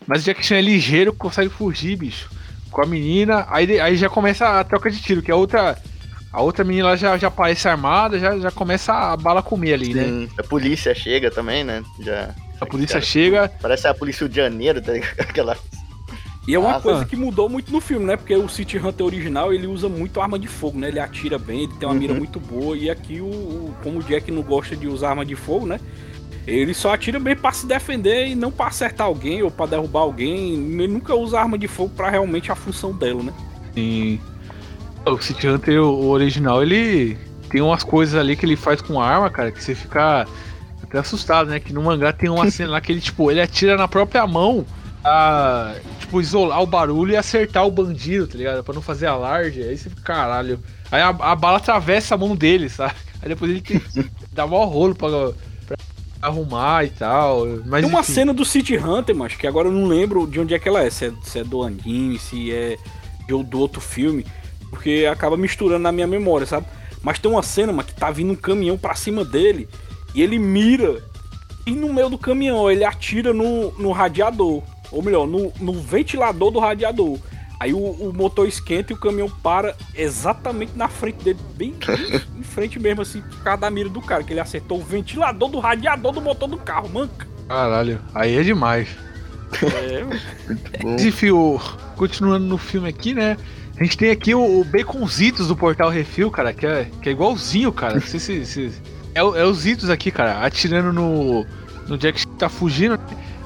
Mas o Jack Chan é ligeiro, consegue fugir, bicho. Com a menina, aí, aí já começa a troca de tiro, que a outra. A outra menina lá já, já aparece armada, já, já começa a bala comer ali, né? Sim, A polícia chega também, né? Já. A polícia Cara, chega. Parece a polícia de janeiro, tá ligado? <laughs> Aquela. E é uma Ah, coisa tá. que mudou muito no filme, né? Porque o City Hunter original, ele usa muito arma de fogo, né? Ele atira bem, ele tem uma mira Uhum. muito boa. E aqui, o, o- como o Jack não gosta de usar arma de fogo, né? Ele só atira bem pra se defender e não pra acertar alguém ou pra derrubar alguém. Ele nunca usa arma de fogo pra realmente a função dela, né? Sim. O City Hunter, o original, ele tem umas coisas ali que ele faz com arma, cara, que você fica até assustado, né? Que no mangá tem uma cena lá que ele, tipo, ele atira na própria mão a, tipo, isolar o barulho e acertar o bandido, tá ligado? Pra não fazer alarde. Aí você fica, caralho. Aí a, a bala atravessa a mão dele, sabe? <laughs> Aí depois ele tem que <laughs> dar maior rolo pra, pra arrumar e tal. Mas Tem uma enfim. cena do City Hunter, mas que agora eu não lembro de onde é que ela é. Se é, se é do anime, se é de, do outro filme. Porque acaba misturando na minha memória, sabe? Mas tem uma cena, mas que tá vindo um caminhão pra cima dele. E ele mira. E no meio do caminhão, ele atira no, no radiador. Ou melhor, no, no ventilador do radiador. Aí o, o motor esquenta e o caminhão para exatamente na frente dele, bem, bem <laughs> em frente mesmo, assim, por causa da mira do cara, que ele acertou o ventilador do radiador do motor do carro, manca. Caralho, aí é demais. É, Enfim, o- continuando no filme aqui, né? A gente tem aqui o, o Baconzitos do Portal Refil, cara, que é, que é igualzinho, cara. Não sei se. se- é, é os Zitos aqui, cara, atirando no, no Jack Chan que tá fugindo.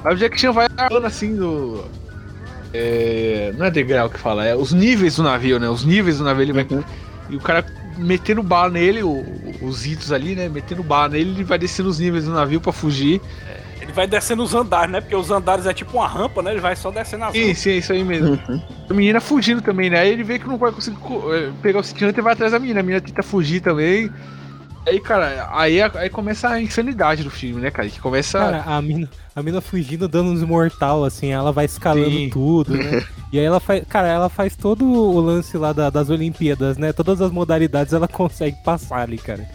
Aí o Jack Chan vai armando assim do. É, não é degrau que fala, é os níveis do navio, né? Os níveis do navio ele vai. E o cara metendo bala nele, o- os Zitos ali, né? Metendo bala nele, ele vai descendo os níveis do navio pra fugir. ele vai descendo os andares, né? Porque os andares é tipo uma rampa, né? Ele vai só descendo as Sim, sim, é isso aí mesmo. A menina fugindo também, né? Aí ele vê que não vai conseguir co- eh, pegar o City Hunter e vai atrás da menina. A menina tenta fugir também. Aí, cara, aí, aí começa a insanidade do filme, né, cara? Que começa. Cara, a mina, a mina fugindo, dando uns mortal, assim, ela vai escalando Sim. tudo, né? <laughs> E aí ela faz. Cara, ela faz todo o lance lá da- das Olimpíadas, né? Todas as modalidades ela <laughs> consegue passar ali, cara.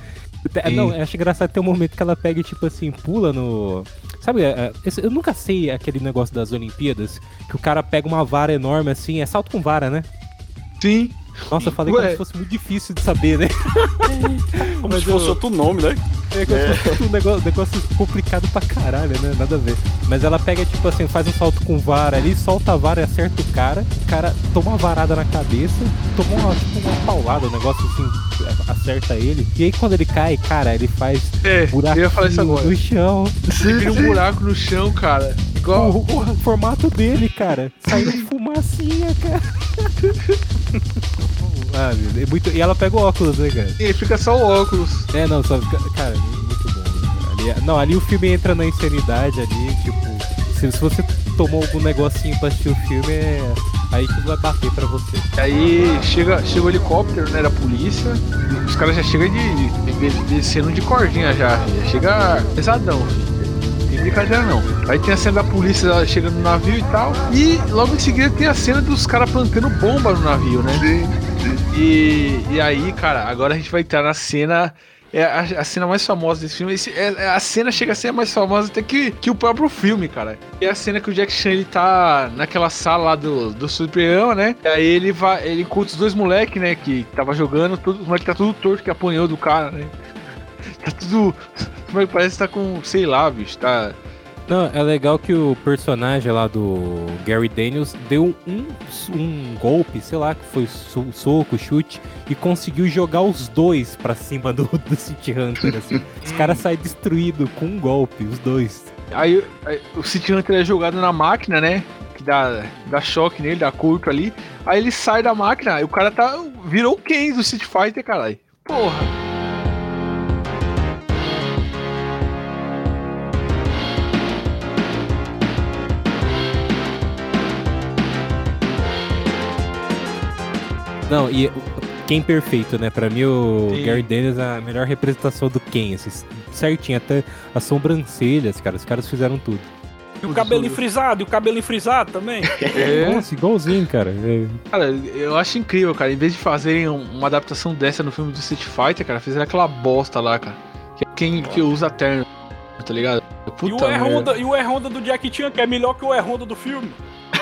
Sim. Não, eu acho engraçado ter um momento que ela pega e, tipo assim, pula no. Sabe, é, é, eu nunca sei aquele negócio das Olimpíadas, que o cara pega uma vara enorme assim, é salto com vara, né? Sim. Nossa, eu falei Ué. como se fosse muito difícil de saber, né? <laughs> Como Mas se fosse eu- outro nome, né? É como se fosse um negócio, negócio complicado pra caralho, né? Nada a ver. Mas ela pega, tipo assim, faz um salto com vara ali, solta a vara e acerta o cara. O cara toma uma varada na cabeça, toma uma, tipo, uma paulada, um negócio assim, acerta ele. E aí quando ele cai, cara, ele faz É, buraco no chão. Vira um buraco no chão, cara. Igual. O, o formato dele, cara. Saiu fumacinha, cara. <laughs> ah, meu Deus, é muito... E ela pega o óculos, né, cara? Ele fica só o óculos. É, não, só fica- Cara, muito bom. né? Ali, não, ali o filme entra na insanidade ali, tipo. Se, se você tomou algum negocinho pra assistir o filme, é aí que vai bater pra você. Aí chega, chega o helicóptero, né, da polícia. e Os caras já chegam de, de- de- descendo de cordinha já. Já chega pesadão, tem brincadeira não. Aí tem a cena da polícia chegando no navio e tal. E logo em seguida tem a cena dos caras plantando bomba no navio, né? E, e aí, cara, agora a gente vai entrar na cena. É a, a cena mais famosa desse filme. Esse- é- é- a cena chega a ser mais famosa até que, que o próprio filme, cara. É a cena que o Jack Chan ele tá naquela sala lá do, do Suprema, né? E aí ele vai. Ele encontra os dois moleques, né? Que tava jogando, tudo, os moleques tá tudo torto que apanhou do cara, né? <laughs> Tá tudo. É parece que tá com. sei lá, bicho. Tá. Não, é legal que o personagem lá do Gary Daniels deu um, um golpe, sei lá, que foi so- soco, chute, e conseguiu jogar os dois pra cima do, <laughs> do City Hunter, assim. Os caras saem destruídos com um golpe, os dois. Aí, aí o City Hunter é jogado na máquina, né? Que dá, dá choque nele, dá curto ali. Aí ele sai da máquina e o cara tá. Virou o Ken do City Fighter, caralho. Porra. Não, e Ken perfeito, né? Pra mim, o Sim. Gary Daniels é a melhor representação do Ken, assim, certinho, até as sobrancelhas, cara, os caras fizeram tudo. E o cabelinho frisado, e o cabelinho frisado também. <laughs> É. Nossa, igualzinho, cara. É, Cara, eu acho incrível, cara. Em vez de fazerem um- uma adaptação dessa no filme do Street Fighter, cara, fizeram aquela bosta lá, cara. Que é quem que usa terno, tá ligado? E Puta o, merda. E-Honda, e o E-Honda do Jack Chan, que é melhor que o E-Honda do filme.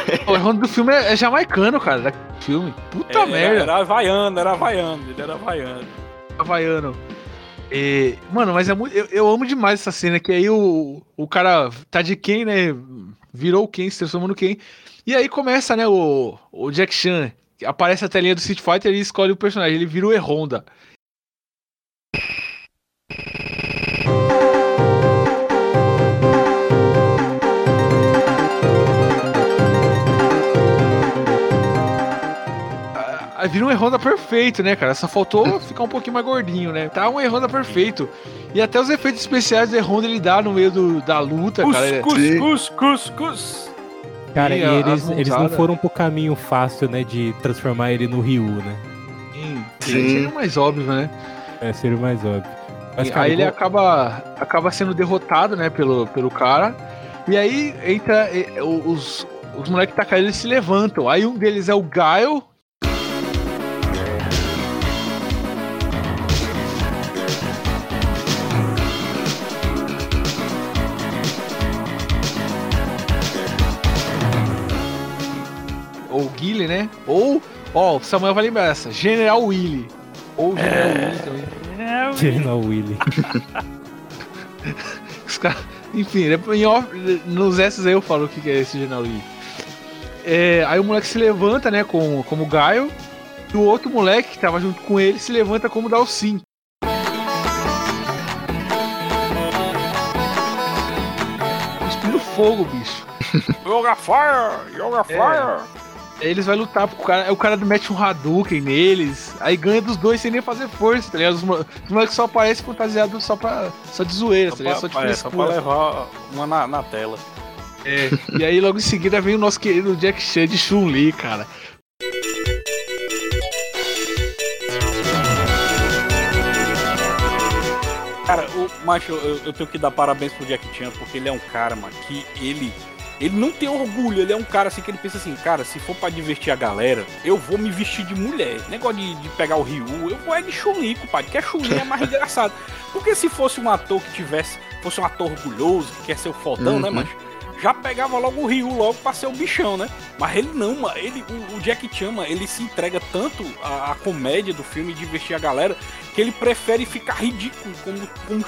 <laughs> O erro do filme é, é jamaicano, cara, da filme. Puta É, merda. Era havaiano, era havaiano, ele era havaiano. Havaiano. E, mano, mas é muito, eu, eu amo demais essa cena, que aí o, o cara tá de Ken, né? Virou Ken, se transformou no Ken. E aí começa, né, o, o Jack Chan. Aparece a telinha do Street Fighter e escolhe o personagem. Ele vira o E-Honda. Vira um E-Honda perfeito, né, cara? Só faltou ficar um pouquinho mais gordinho, né? Tá um E-Honda perfeito. E até os efeitos especiais do E-Honda ele dá no meio do- da luta, Cus, cara. cus, cus, cus, cus. Cara, E e eles, eles não foram pro caminho fácil, né, de transformar ele no Ryu, né? Sim, Sim. seria mais óbvio, né? É, seria o mais óbvio. Mas, cara, aí ele acaba, acaba sendo derrotado, né, pelo, pelo cara. E aí entra e- os, os moleques que tá caindo, eles se levantam. Aí um deles é o Gaio. Né? Ou, ó, o Samuel vai lembrar essa, General Willy. Ou General Willy também. General Willy. <laughs> Os caras- Enfim, né, em off- nos S aí eu falo o que é esse General Willy. É, aí o moleque se levanta, né, com, como Gaio. E o outro moleque que tava junto com ele se levanta como Dalsin. Cuspindo fogo, bicho. <laughs> Yoga Fire! Yoga Fire! Aí eles vão lutar pro cara. O cara mete um Hadouken neles. Aí ganha dos dois sem nem fazer força, tá ligado? Os, os moleques só aparecem fantasiados só, pra, só de zoeira, Só tá ligado? Só pra, de é, só pra levar uma na, na tela. É, e aí logo em seguida vem o nosso querido Jack Chan de Chun-Li, cara. Cara, o macho, eu, eu tenho que dar parabéns pro Jack Chan, porque ele é um cara, mano, que ele. Ele não tem orgulho, ele é um cara assim que ele pensa assim, cara, se for pra divertir a galera, eu vou me vestir de mulher. Negócio de, de pegar o Ryu, eu vou é de Chun-Li, compadre, que a Chun-Li é mais <laughs> engraçado. Porque se fosse um ator que tivesse, fosse um ator orgulhoso, que quer ser o fodão, né, Uhum. macho? Já pegava logo o Ryu logo pra ser o bichão, né? Mas ele não, mano. Ele, o, o Jack Chan, mano, ele se entrega tanto à, à comédia do filme, divertir a galera, que ele prefere ficar ridículo como, como.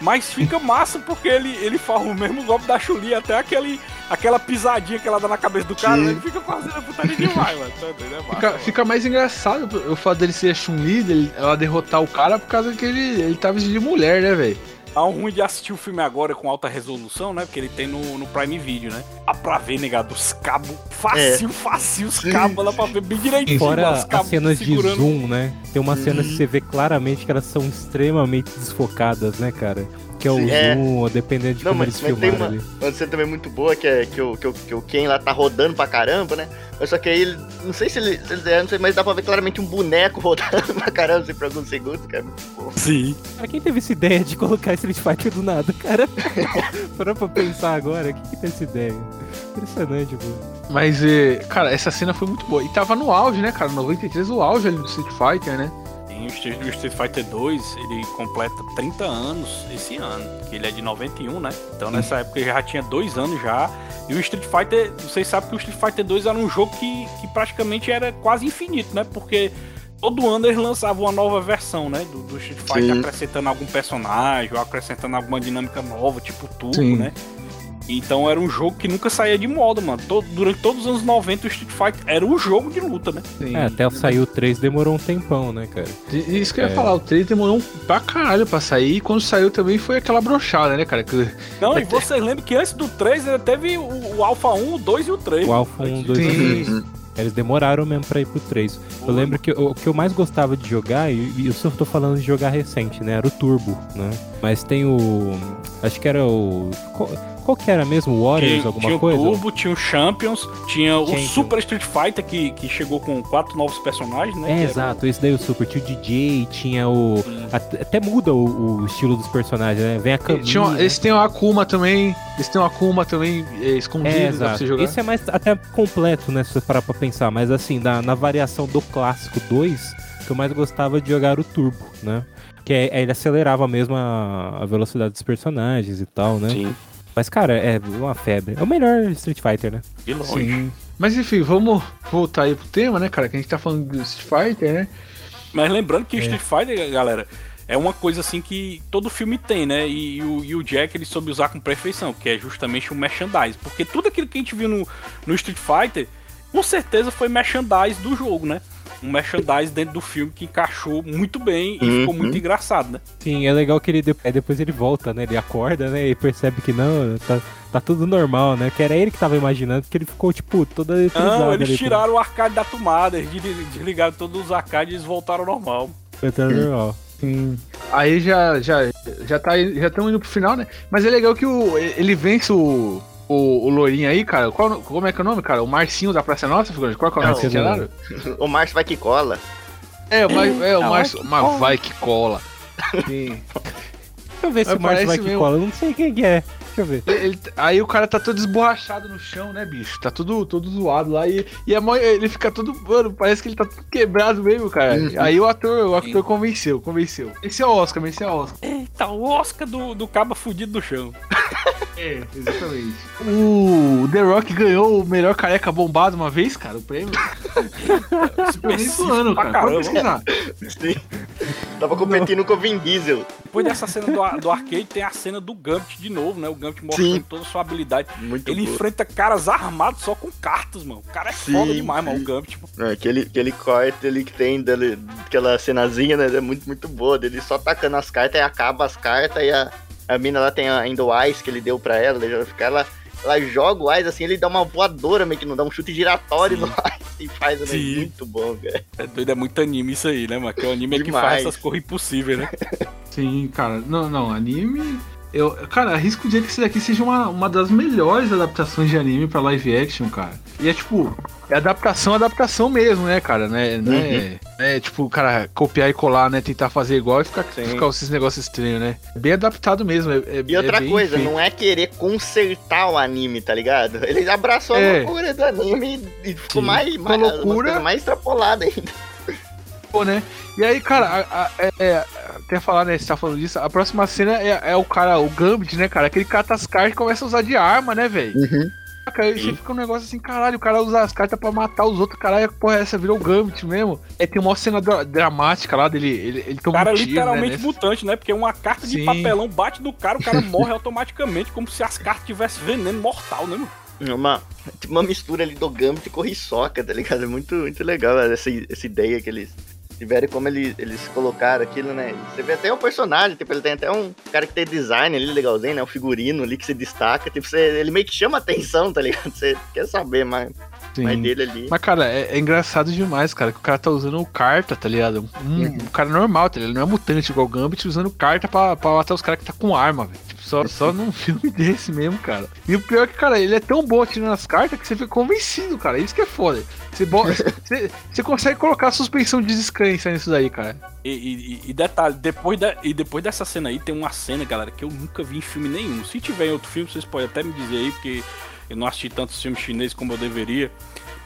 Mas fica massa porque ele, ele faz o mesmo golpe da Chun-Li, até aquele, aquela pisadinha que ela dá na cabeça do cara, né? ele fica fazendo putaria demais, mano. Tá doido, é massa, Fica, fica mais engraçado o fato dele ser a Chun-Li, ela derrotar o cara por causa que ele, ele tá vestido de mulher, né, velho? Tá ruim de assistir o filme agora com alta resolução, né? Porque ele tem no, no Prime Video, né? Dá pra ver, negado, os cabos. Facinho, facinho, os cabos. Dá pra ver bem direitinho. Fora os as cabos cenas de zoom, né? Tem uma cena que você vê claramente que elas são extremamente desfocadas, né, cara? Que é o é. zoom, dependendo de Não, como mas, eles mas tem filmaram uma, ali. uma cena também muito boa que é que o, que, o, que o Ken lá tá rodando pra caramba, né? Mas só que aí ele. Não sei se ele. é, Não sei, mas dá pra ver claramente um boneco <laughs> rodando pra caramba assim, por alguns segundos, cara. Muito bom. Sim. Cara, quem teve essa ideia de colocar Street Fighter do nada, cara? <laughs> Parou pra pensar agora, quem que teve essa ideia? Impressionante, pô. Mas, é, cara, essa cena foi muito boa. E tava no auge, né, cara? 93, o auge ali do Street Fighter, né? O Street, Fighter 2, ele completa 30 anos esse ano, que ele é de 91, né? Então nessa época ele já tinha dois anos já. E o Street Fighter, vocês sabem que o Street Fighter 2 era um jogo que, que praticamente era quase infinito, né? Porque todo ano eles lançavam uma nova versão, né? Do, do Street Fighter, Sim. acrescentando algum personagem, ou acrescentando alguma dinâmica nova, tipo turbo, né? Então era um jogo que nunca saía de moda, mano. Todo- durante todos os anos 90 o Street Fighter era um jogo de luta, né? Sim. É, até sair o 3 demorou um tempão, né, cara? E- Isso que eu ia É. falar, o 3 demorou um pra caralho pra sair. E quando saiu também foi aquela brochada, né, cara? Que- Não, e vocês lembram que antes do 3 ainda teve o, o Alpha 1, o 2 e o 3. O Alpha 1, 2 e Sim. 3. Eles demoraram mesmo pra ir pro 3. Eu lembro que o o que eu mais gostava de jogar, e e eu tô falando de jogar recente, né? Era o Turbo, né? Mas tem o. Acho que era o. Qual, que era mesmo? O Warriors, Tinha, alguma tinha o coisa? Turbo, tinha o Champions, tinha o Champions. Super Street Fighter que, que chegou com quatro novos personagens, né? É, que era exato, esse daí o Super. Tinha o DJ, tinha o. Até, até muda o, o estilo dos personagens, né? Vem a Camille. Tinha uma- né? Eles têm o Akuma também. Eles têm o Akuma também é, escondido, É, dá pra exato. você jogar. Esse é mais até completo, né? Se você parar pra pensar. Mas assim, na, na variação do clássico 2, que eu mais gostava de jogar o Turbo, né? Que é, ele acelerava mesmo a velocidade dos personagens e tal, né? Sim, Mas, cara, é uma febre. É o melhor Street Fighter, né? de longe. Sim. Mas enfim, vamos voltar aí pro tema, né, cara? Que a gente tá falando do Street Fighter, né? Mas lembrando que o É. Street Fighter, galera, é uma coisa assim que todo filme tem, né? E, o, e o Jack ele soube usar com perfeição, que é justamente o merchandise. Porque tudo aquilo que a gente viu no, no Street Fighter, com certeza foi merchandise do jogo, né? Um merchandise dentro do filme que encaixou muito bem e Uhum. ficou muito engraçado, né? Sim, é legal que ele aí depois ele volta, né? Ele acorda, né? E percebe que não, tá, tá tudo normal, né? Que era ele que tava imaginando, porque ele ficou, tipo, toda Não, ali, eles pô. tiraram o arcade da tomada, eles desli- desligaram todos os arcades e eles voltaram ao normal. Foi tudo normal. Sim. Aí já, já, já tá já estamos indo pro final, né? Mas é legal que o, ele vence o, o, o Lourinho aí, cara. Qual, como é que é o nome, cara? O Marcinho da Praça Nossa, figurante? Qual que é o nome Não, desse cenário? O Márcio vai que cola. É, o, Mar, é, o Ah, Márcio. vai que Mas cola. vai que cola. Sim. eu ver se Mas o Martin vai que mesmo. cola. Eu não sei quem que é. Deixa eu ver. Ele- aí o cara tá todo esborrachado no chão, né, bicho? Tá tudo, todo zoado lá e, e a mãe, ele fica todo. Mano, parece que ele tá tudo quebrado mesmo, cara. Aí o ator, o ator convenceu, convenceu. Esse é o Oscar, esse é o Oscar. Eita, o Oscar do, do caba fudido do chão. É, exatamente. O The Rock ganhou o melhor careca bombado uma vez, cara, o prêmio. Nem zoando, pra cara. Caramba. pesquisar. Tava competindo com o Vin Diesel. Depois dessa cena do, do arcade, tem a cena do Gambit de novo, né? O Gambit mostrando Sim. toda a sua habilidade. Muito Ele boa. enfrenta caras armados só com cartas, mano. O cara é Sim, foda demais, sim. mano. O Gambit, tipo, É, Aquele, aquele corte ali que tem dele, aquela cenazinha, né? É muito, muito boa. Dele só tacando as cartas e acaba as cartas e a, a mina lá tem ainda o Ice que ele deu pra ela. Ele fica ela, ela joga o Ice assim, ele dá uma voadora meio que não dá um chute giratório Sim. no Ice e faz, né? Muito bom, cara. é doido, é muito anime isso aí, né, mano? Que é o anime que Demais. faz essas coisas impossíveis, né? Sim, cara. Não, não, anime. Eu, cara, arrisco dizer que esse daqui seja uma, uma das melhores adaptações de anime pra live action, cara. E é tipo, é adaptação, adaptação mesmo, né, cara? Né, né, é tipo, cara, copiar e colar, né? Tentar fazer igual e ficar, Sim. ficar esses negócios estranhos, né? Bem adaptado mesmo. É, é- E outra é bem coisa, feito. não é querer consertar o anime, tá ligado? Ele abraçou É. a loucura do anime e ficou Sim. mais, mais, loucura. mais extrapolada ainda. Pô, né? E aí, cara, a, a, é, é, até falar, né? Você tá falando disso, a próxima cena é, é o cara, o Gambit, né, cara? Aquele cata as cartas e começa a usar de arma, né, velho? Saca, Aí você fica um negócio assim, caralho, o cara usa as cartas pra matar os outros, caralho, porra é essa? Virou o Gambit mesmo. É, tem uma cena dra- dramática lá dele, ele, ele O toma cara é um tiro, literalmente né, mutante, né? Porque uma carta de Sim. papelão bate no cara, o cara morre <laughs> automaticamente, como se as cartas tivessem veneno mortal, né, mano? Uma, tipo uma mistura ali do Gambit com Hisoka, tá ligado? É muito, muito legal essa, essa ideia que eles tiveram e como eles, eles colocaram aquilo, né? Você vê até o personagem, tipo, ele tem até um cara que tem design ali legalzinho, né? Um figurino ali que se destaca, tipo, você, ele meio que chama atenção, tá ligado? Você quer saber mais, Sim. mais dele ali. Mas, cara, é, é engraçado demais, cara, que o cara tá usando carta, tá ligado? Um, um cara normal, tá ligado? Ele não é mutante igual o Gambit, usando carta pra, pra matar os caras que tá com arma, velho. Tipo, só, só <laughs> num filme desse mesmo, cara. E o pior é que, cara, ele é tão bom tirando as cartas que você fica convencido, cara. Isso que é foda. Você, bo- <laughs> você, você consegue colocar suspensão de descrença nisso daí, cara. E, e- e detalhe, depois, da, e depois dessa cena aí, tem uma cena, galera, que eu nunca vi em filme nenhum. Se tiver em outro filme, vocês podem até me dizer aí, porque eu não assisti tantos filmes chineses como eu deveria.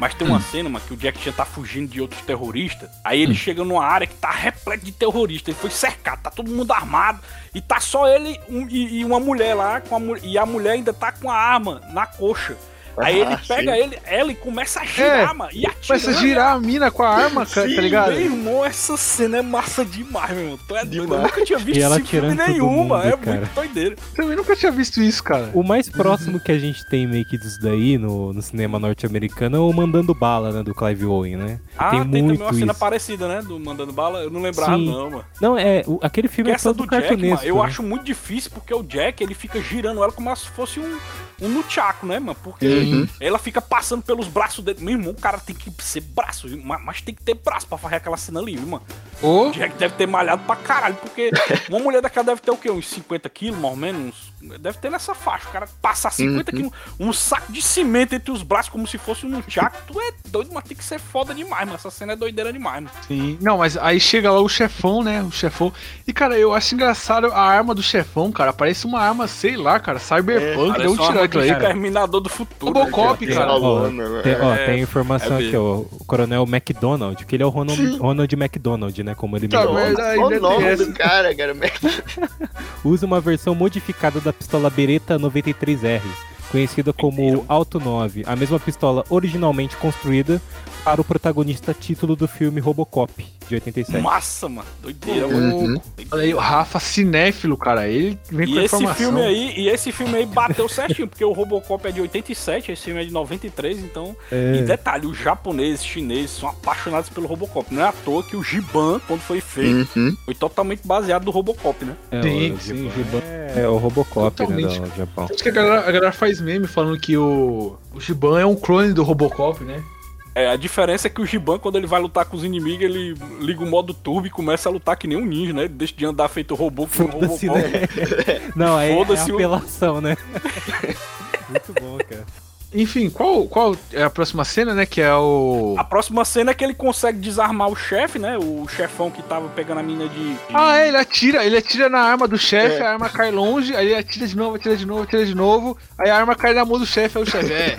Mas tem uma cena, mano, que o Jack Chan tá fugindo de outros terroristas. Aí ele chega numa área que tá repleto de terroristas. Ele foi cercado, tá todo mundo armado. E tá só ele um- e, e uma mulher lá. Com a, e a mulher ainda tá com a arma na coxa. Aí ele Ah, pega sim. ele, ela e começa a girar, É, mano. E atira. Começa a girar a mina com a arma, cara, Sim, tá ligado? Meu irmão, essa cena é massa demais, meu irmão. Tu é doido. Eu Demais. nunca tinha visto E ela esse filme tirando todo nenhum, mano. É mundo, cara. muito doideira. Também nunca tinha visto isso, cara. O mais próximo que a gente tem meio que disso daí no, no cinema norte-americano é o Mandando Bala, né? Do Clive Owen, né? Ah, tem, tem também muito uma cena isso. parecida, né? Do Mandando Bala. Eu não lembrava, Sim. não, mano. Não, é. o- aquele filme Porque é essa todo do Jack, cartunesco. eu né? acho muito difícil porque o Jack, ele fica girando ela como se fosse um, um nunchaku, né, mano? Porque Uhum. ela fica passando pelos braços dele. Meu irmão, o cara tem que ser braço, viu? mas, tem que ter braço pra fazer aquela cena ali, viu, mano? O Jack deve ter malhado pra caralho, porque uma mulher daquela deve ter o quê? Uns 50 quilos, mais ou menos? Deve ter nessa faixa. O cara passar 50 quilos, um saco de cimento entre os braços como se fosse um nunchaku. Tu é doido, mas tem que ser foda demais, mano. Essa cena é doideira demais, mano. Sim. Não, mas aí chega lá o chefão, né? O chefão. E, cara, eu acho engraçado a arma do chefão, cara. Parece uma arma, sei lá, cara, cyberpunk. Parece deu um arma aquilo aí, cara. Exterminador do futuro. Robocop, né, cara. ó, tem, ó, É, tem informação é aqui, ó. O coronel McDonald, que ele é o Ronald, Ronald McDonald, né? Como ele Tá diz. ainda o nome essa. do cara, cara. <laughs> Usa uma versão modificada da pistola Beretta 93R, conhecida como Auto 9, a mesma pistola originalmente construída para o protagonista título do filme Robocop, de 87. Massa, mano. Doideira. Uhum. Olha aí, o Rafa cinéfilo, cara. Ele vem E com esse informação. filme aí, e esse filme aí bateu certinho, porque o Robocop é de 87, esse filme é de 93, então. É. E detalhe, os japoneses, chineses são apaixonados pelo Robocop. Não é à toa que o Giban, quando foi feito, Uhum. foi totalmente baseado no Robocop, né? É, Sim, o sim, Giban Giban. é o Robocop, né, Totalmente. do Japão. Acho que a galera, a galera faz meme falando que o, o Shiban é um clone do Robocop, né? É, a diferença é que o Giban, quando ele vai lutar com os inimigos, ele liga o modo turbo e começa a lutar que nem um ninja, né? Ele deixa de andar feito robô com um Robocop. né? <laughs> Não, aí é Foda-se o- apelação, né? <laughs> Muito bom, cara. Enfim, qual, qual é a próxima cena, né? Que é o. A próxima cena é que ele consegue desarmar o chefe, né? O chefão que tava pegando a mina de. de- Ah, é, ele atira, ele atira na arma do chefe, É. a arma cai longe, aí ele atira de novo, atira de novo, atira de novo, aí a arma cai na mão do chefe, aí o chefe, é,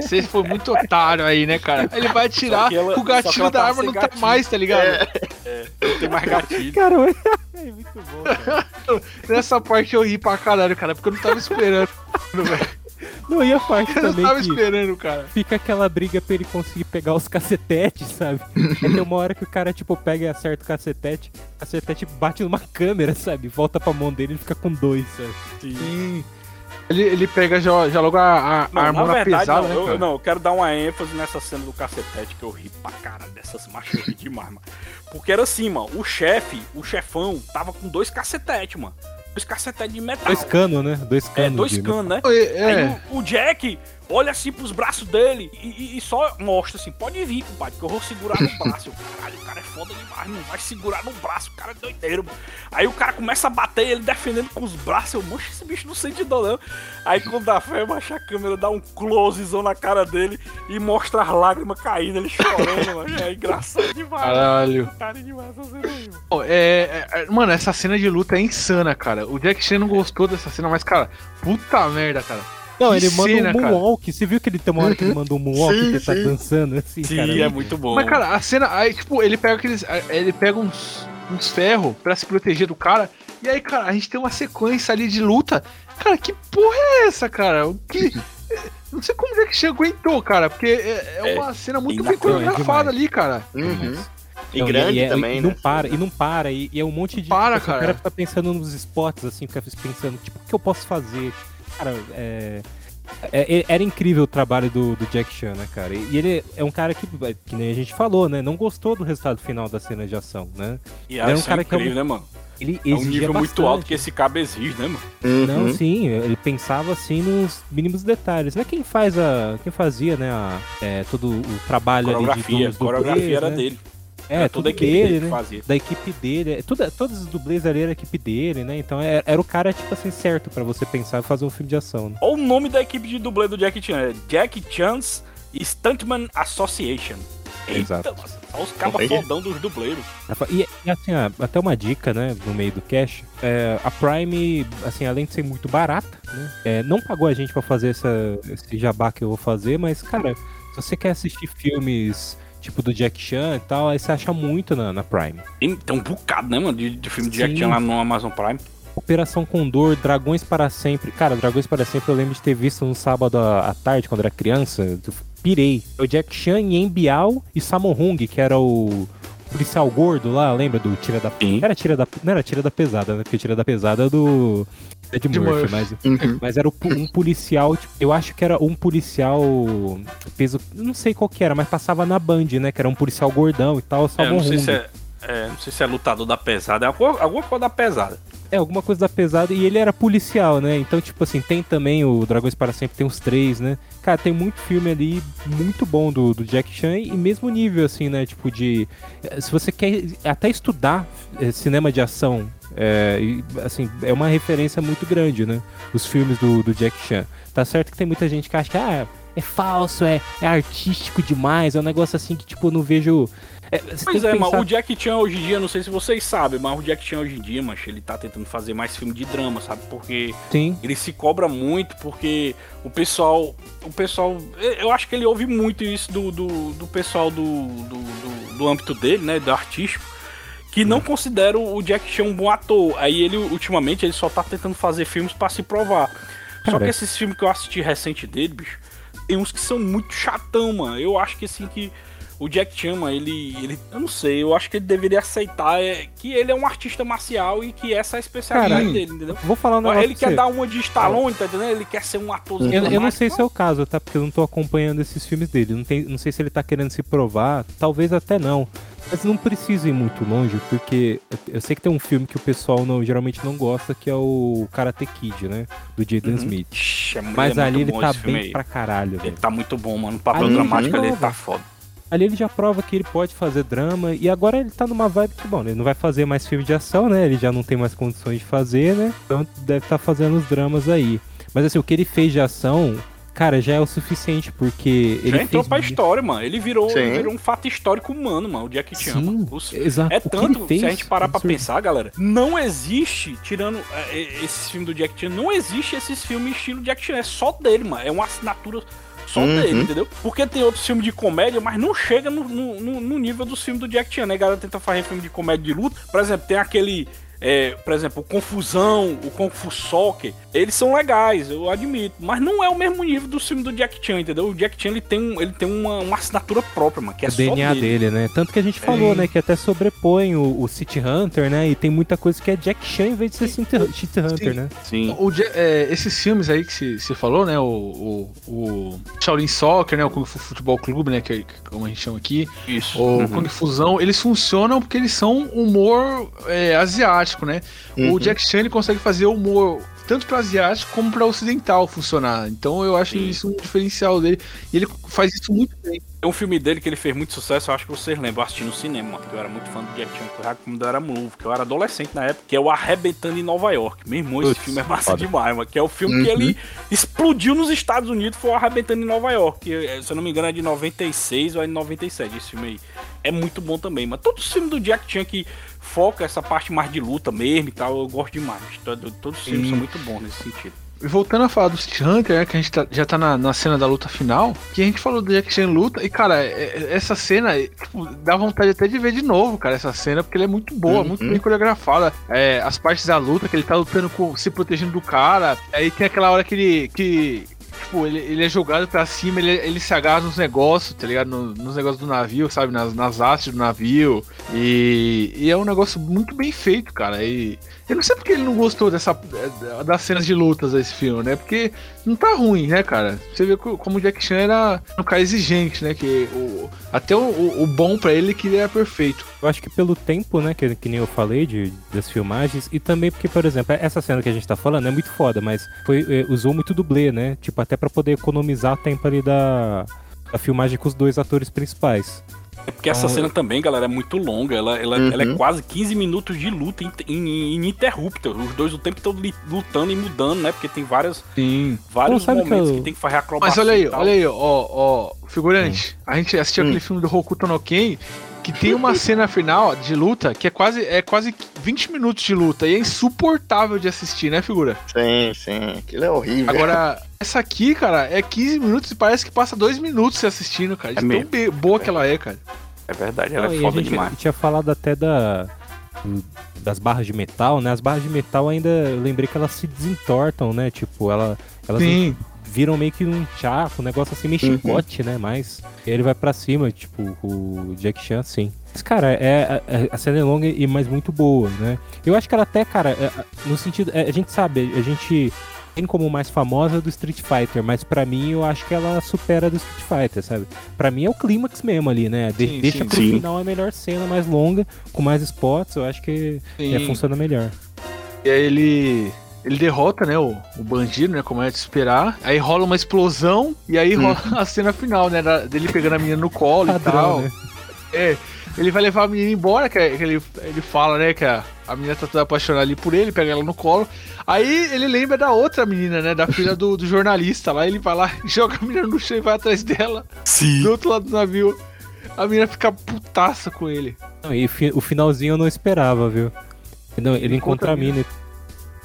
você foi muito otário aí, né, cara? Aí <laughs> ele vai atirar, ela- o gatilho da arma não tá gatilho. mais, tá ligado? Não tem mais gatilho. Cara, <laughs> é muito bom, cara. <laughs> Nessa parte eu ri pra caralho, cara, porque eu não tava esperando, velho. Não, e a parte Eu não também tava que esperando, cara. fica aquela briga pra ele conseguir pegar os cacetetes, sabe? Aí tem uma hora que o cara, tipo, pega e acerta o cacetete, o cacetete bate numa câmera, sabe? Volta pra mão dele e fica com dois, sabe? Sim. Ele, ele pega já, já logo a, a Não, arma na verdade, pesada, não, né, eu, cara? não, eu quero dar uma ênfase nessa cena do cacetete que eu ri pra caralho dessas eu ri demais, mano. Porque era assim, mano, o chefe, o chefão, tava com dois cacetetes, mano. Dois cacetetes de metal. Dois canos, né? Dois é, canos. dois de- canos, né? É, Aí o, o Jack olha assim pros braços dele e, e- só mostra assim: pode vir, compadre, que eu vou segurar no braço. Eu, Caralho, o cara é foda demais, não vai segurar no braço, o cara é doideiro. mano. Aí o cara começa a bater ele defendendo com os braços. Eu, moxa, esse bicho não sente dor, não. Aí quando dá fé, baixa a câmera, dá um closezão na cara dele e mostra as lágrimas caindo, ele chorando, mano. É engraçado demais. Caralho. Essa cena aí, mano. Pô, é, é- mano, essa cena de luta é insana, cara. O Jack Chan não gostou dessa cena, mas, cara, puta merda, cara. Não, Que ele manda cena, um cara. moonwalk. Você viu que ele tem uma hora que ele manda um moonwalk Sim, que ele tá sim. dançando assim, Sim, cara? é muito bom. Mas, cara, a cena. Aí, tipo, ele pega aqueles. Ele pega uns, uns ferros pra se proteger do cara. E aí, cara, a gente tem uma sequência ali de luta. Cara, que porra é essa, cara? O que. <laughs> Não sei como o Jack Chan aguentou, cara, porque é, é É, uma cena muito é bem inacreditável, coreografada ali, cara. Uhum. E Não, grande é- também, e não né? para, e não para, e, e é um monte de. Para, tipo, cara. O cara fica pensando nos spots, assim, fica pensando, tipo, o que eu posso fazer? Cara, é. é- é- era incrível o trabalho do, do Jack Chan, né, cara? E, e ele é um cara que, que nem a gente falou, né? Não gostou do resultado final da cena de ação, né? E é um cara é que é um- incrível, né, mano? Ele É um nível muito bastante. alto que esse cabo exige, né, mano? Não, Uhum. sim, ele pensava assim nos mínimos detalhes. Não é quem faz a. Quem fazia, né, a, é, todo o trabalho ali de Coreografia, era né? dele. É, Era tudo toda a equipe dele, dele que né? fazia. Da equipe dele. é, Tudo, todos os dublês ali era a equipe dele, né? Então era, era o cara, tipo assim, certo pra você pensar e fazer um filme de ação, né? Olha o nome da equipe de dublê do Jack Chan. É Jack Chan's Stuntman Association. Eita, Exato. nossa, só os Olha. fodão dos dublês. E, e, assim, ó, até uma dica, né, no meio do cash, é, a Prime, assim, além de ser muito barata, né, é, não pagou a gente pra fazer essa, esse jabá que eu vou fazer, mas, cara, se você quer assistir filmes tipo do Jack Chan e tal, aí você acha muito na, na Prime. Tem, tem um bocado, né, mano, de, de filme de Jack Sim. Chan lá no Amazon Prime. Operação Condor, Dragões para Sempre. Cara, Dragões para Sempre eu lembro de ter visto no sábado à à tarde, quando era criança. Pirei. O Jack Chan, Yen Biao e Sammo Hung, que era o policial gordo lá, lembra do Tira da... Sim. Era tira da... Não era Tira da Pesada, né? Porque Tira da Pesada é do... Ed De Murphy, Murphy. mas... Uhum. <laughs> Mas era um policial, tipo, eu acho que era um policial peso, não sei qual que era, mas passava na Band, né? Que era um policial gordão e tal, É, não sei se é, é, não sei se é lutador da pesada, é alguma, alguma coisa da pesada. É, alguma coisa da pesada. E ele era policial, né? Então, tipo assim, tem também o Dragões para Sempre, tem os três, né? Cara, tem muito filme ali muito bom do, do Jack Chan e mesmo nível, assim, né? Tipo de. Se você quer até estudar eh, cinema de ação, é, e, assim, é uma referência muito grande, né? Os filmes do, do Jack Chan. Tá certo que tem muita gente que acha que, ah, é falso, é, é artístico demais, é um negócio assim que, tipo, eu não vejo. É, Pois é, que mas pensar- o Jack Chan hoje em dia, não sei se vocês sabem, mas o Jack Chan hoje em dia, mancha, ele tá tentando fazer mais filme de drama, sabe? Porque Sim. ele se cobra muito porque o pessoal. O pessoal. Eu acho que ele ouve muito isso do, do, do pessoal do, do, do, do âmbito dele, né? Do artístico. Que não considera o Jack Chan um bom ator. Aí ele, ultimamente, ele só tá tentando fazer filmes pra se provar. Só Cara. que esses filmes que eu assisti recente dele, bicho, tem uns que são muito chatão, mano. Eu acho que assim que. O Jack Chan, mano, ele, ele. Eu não sei, eu acho que ele deveria aceitar é, que ele é um artista marcial e que essa é a especialidade Cara, dele, entendeu? Vou falar um negócio Ele quer você. dar uma de Stallone, tá entendendo? Ele quer ser um ator. Eu, eu não sei se é o caso, tá? Porque eu não tô acompanhando esses filmes dele. Não, tem, não sei se ele tá querendo se provar, talvez até não. Mas não precisa ir muito longe, porque eu- sei que tem um filme que o pessoal não, geralmente não gosta, que é o Karate Kid, né? Do Jaden Uhum. Smith. Ixi, é Mas é ali ele tá bem aí. pra caralho, Ele velho. tá muito bom, mano. O papel Ali dramático ele ali prova. tá foda. Ali ele já prova que ele pode fazer drama, e agora ele tá numa vibe que, bom, ele não vai fazer mais filme de ação, né? Ele já não tem mais condições de fazer, né? Então deve estar fazendo os dramas aí. Mas assim, o que ele fez de ação cara, já é o suficiente, porque ele Já entrou fez pra história, mano. Ele virou, ele virou um fato histórico humano, mano. O Jack Chan. Sim, mano. Os- exato. É tanto, fez, se a gente parar pra absurdo. pensar, galera, não existe, tirando é, é, esses filmes do Jack Chan, não existe esses filmes estilo Jack Chan. É só dele, mano. É uma assinatura só Uhum. dele, entendeu? Porque tem outros filmes de comédia, mas não chega no, no, no- no nível dos filmes do Jack Chan, né? A galera tenta fazer filme de comédia de luta. Por exemplo, tem aquele. É, por exemplo, o Confusão, o Kung Fu Soccer, eles são legais, eu admito, mas não é o mesmo nível do filme do Jack Chan, entendeu? O Jack Chan ele tem, ele tem uma, uma assinatura própria, mano, que é o só DNA dele. dele, né? Tanto que a gente falou, né? Que até sobrepõe o, o City Hunter, né? E tem muita coisa que é Jack Chan em vez de ser City, City Hunter, Sim. né? Sim. O é, esses filmes aí que você falou, né? O, o, o Shaolin Soccer, né? O Kung Fu Futebol Clube, né? Que, como a gente chama aqui. Isso. O Uhum. Kung Fusão, eles funcionam porque eles são humor é, asiático, né? Uhum. O Jack Chan ele consegue fazer humor tanto para asiático como para ocidental funcionar. Então eu acho Sim. isso um diferencial dele. E ele faz isso muito bem. Tem um filme dele que ele fez muito sucesso, eu acho que vocês lembram, eu assisti no cinema, que eu era muito fã do Jack Chan, quando eu era novo, que eu era adolescente na época, que é o Arrebentando em Nova York. Meu irmão, esse Putz, filme é massa foda. demais, mano, que é o filme que Uhum. ele explodiu nos Estados Unidos, foi o Arrebentando em Nova York, que, eh, se eu não me engano é de 96 ou é de 97, esse filme aí. É muito bom também, mas todos os filmes do Jack Chan que foca essa parte mais de luta mesmo e tal, eu gosto demais. Todo- Todos os filmes são muito bons nesse sentido. E voltando a falar do City Hunter, né, que a gente tá- já tá na, na cena da luta final, que a gente falou do Jack Chan luta, e cara, é- é- essa cena, é, tipo, dá vontade até de ver de novo, cara, essa cena, porque ela é muito boa, Uhum. muito bem coreografada. É, as partes da luta, que ele tá lutando com, se protegendo do cara, aí tem aquela hora que ele. Que, Tipo, ele, ele é jogado pra cima, ele, ele se agarra nos negócios, tá ligado? No- nos negócios do navio, sabe? Nas, nas hastes do navio. E, e é um negócio muito bem feito, cara. E eu não sei porque ele não gostou dessa, das cenas de lutas desse filme, né? Porque não tá ruim, né, cara? Você vê co- como o Jack Chan era um cara exigente, né? Que o, até o, o- bom pra ele que ele era perfeito. Eu acho que pelo tempo, né, que, que nem eu falei de, das filmagens, e também porque, por exemplo, essa cena que a gente tá falando é muito foda, mas foi, eh, usou muito dublê, né? Tipo, até pra poder economizar o tempo ali da, da filmagem com os dois atores principais. É porque essa cena também, galera, é muito longa. Ela, ela, Uhum. ela é quase 15 minutos de luta in- in- ininterrupta. Os dois o tempo todo lutando e mudando, né? Porque tem várias, Sim. vários que momentos eu- que, tem que fazer acrobacia. Mas olha aí, olha aí, ó, ó, figurante. A gente assistiu Hum. aquele filme do Hokuto no Ken, que tem uma <laughs> cena final de luta que é quase, é quase 20 minutos de luta e é insuportável de assistir, né, figura? Sim, sim. Aquilo é horrível. Agora, <laughs> essa aqui, cara, é 15 minutos e parece que passa 2 minutos se assistindo, cara. De É tão mesmo. boa que ela é, cara. É verdade, ela Não, é e a foda gente demais. tinha falado até da das barras de metal, né? As barras de metal ainda, eu lembrei que elas se desentortam, né? Tipo, ela, elas Sim. Viram meio que um chaco, um negócio assim, meio Uhum. chicote, né? Mas e ele vai pra cima, tipo, o Jack Chan, sim. Mas, cara, é, a, a cena é longa e mas muito boa, né? Eu acho que ela até, cara, é, no sentido. é, a gente sabe, a gente tem como mais famosa do Street Fighter, mas pra mim eu acho que ela supera do Street Fighter, sabe? Pra mim é o clímax mesmo ali, né? De- Sim, deixa sim. pro Sim. final a melhor cena, mais longa, com mais spots, eu acho que é, funciona melhor. E aí ele. Ele derrota, né, o, o bandido, né, como é de esperar. Aí rola uma explosão e aí rola a cena final, né, da- dele pegando a menina no colo e Padrão, tal. né? É, ele vai levar a menina embora, que, é- que ele, ele fala, né, que a, a menina tá toda apaixonada ali por ele, pega ela no colo. Aí ele lembra da outra menina, né, da filha do, do jornalista lá, ele vai lá, <laughs> joga a menina no chão e vai atrás dela, Sim. do outro lado do navio. A menina fica putaça com ele. Não, e fi- o finalzinho eu não esperava, viu? Não, ele Ele encontra a encontra a mina.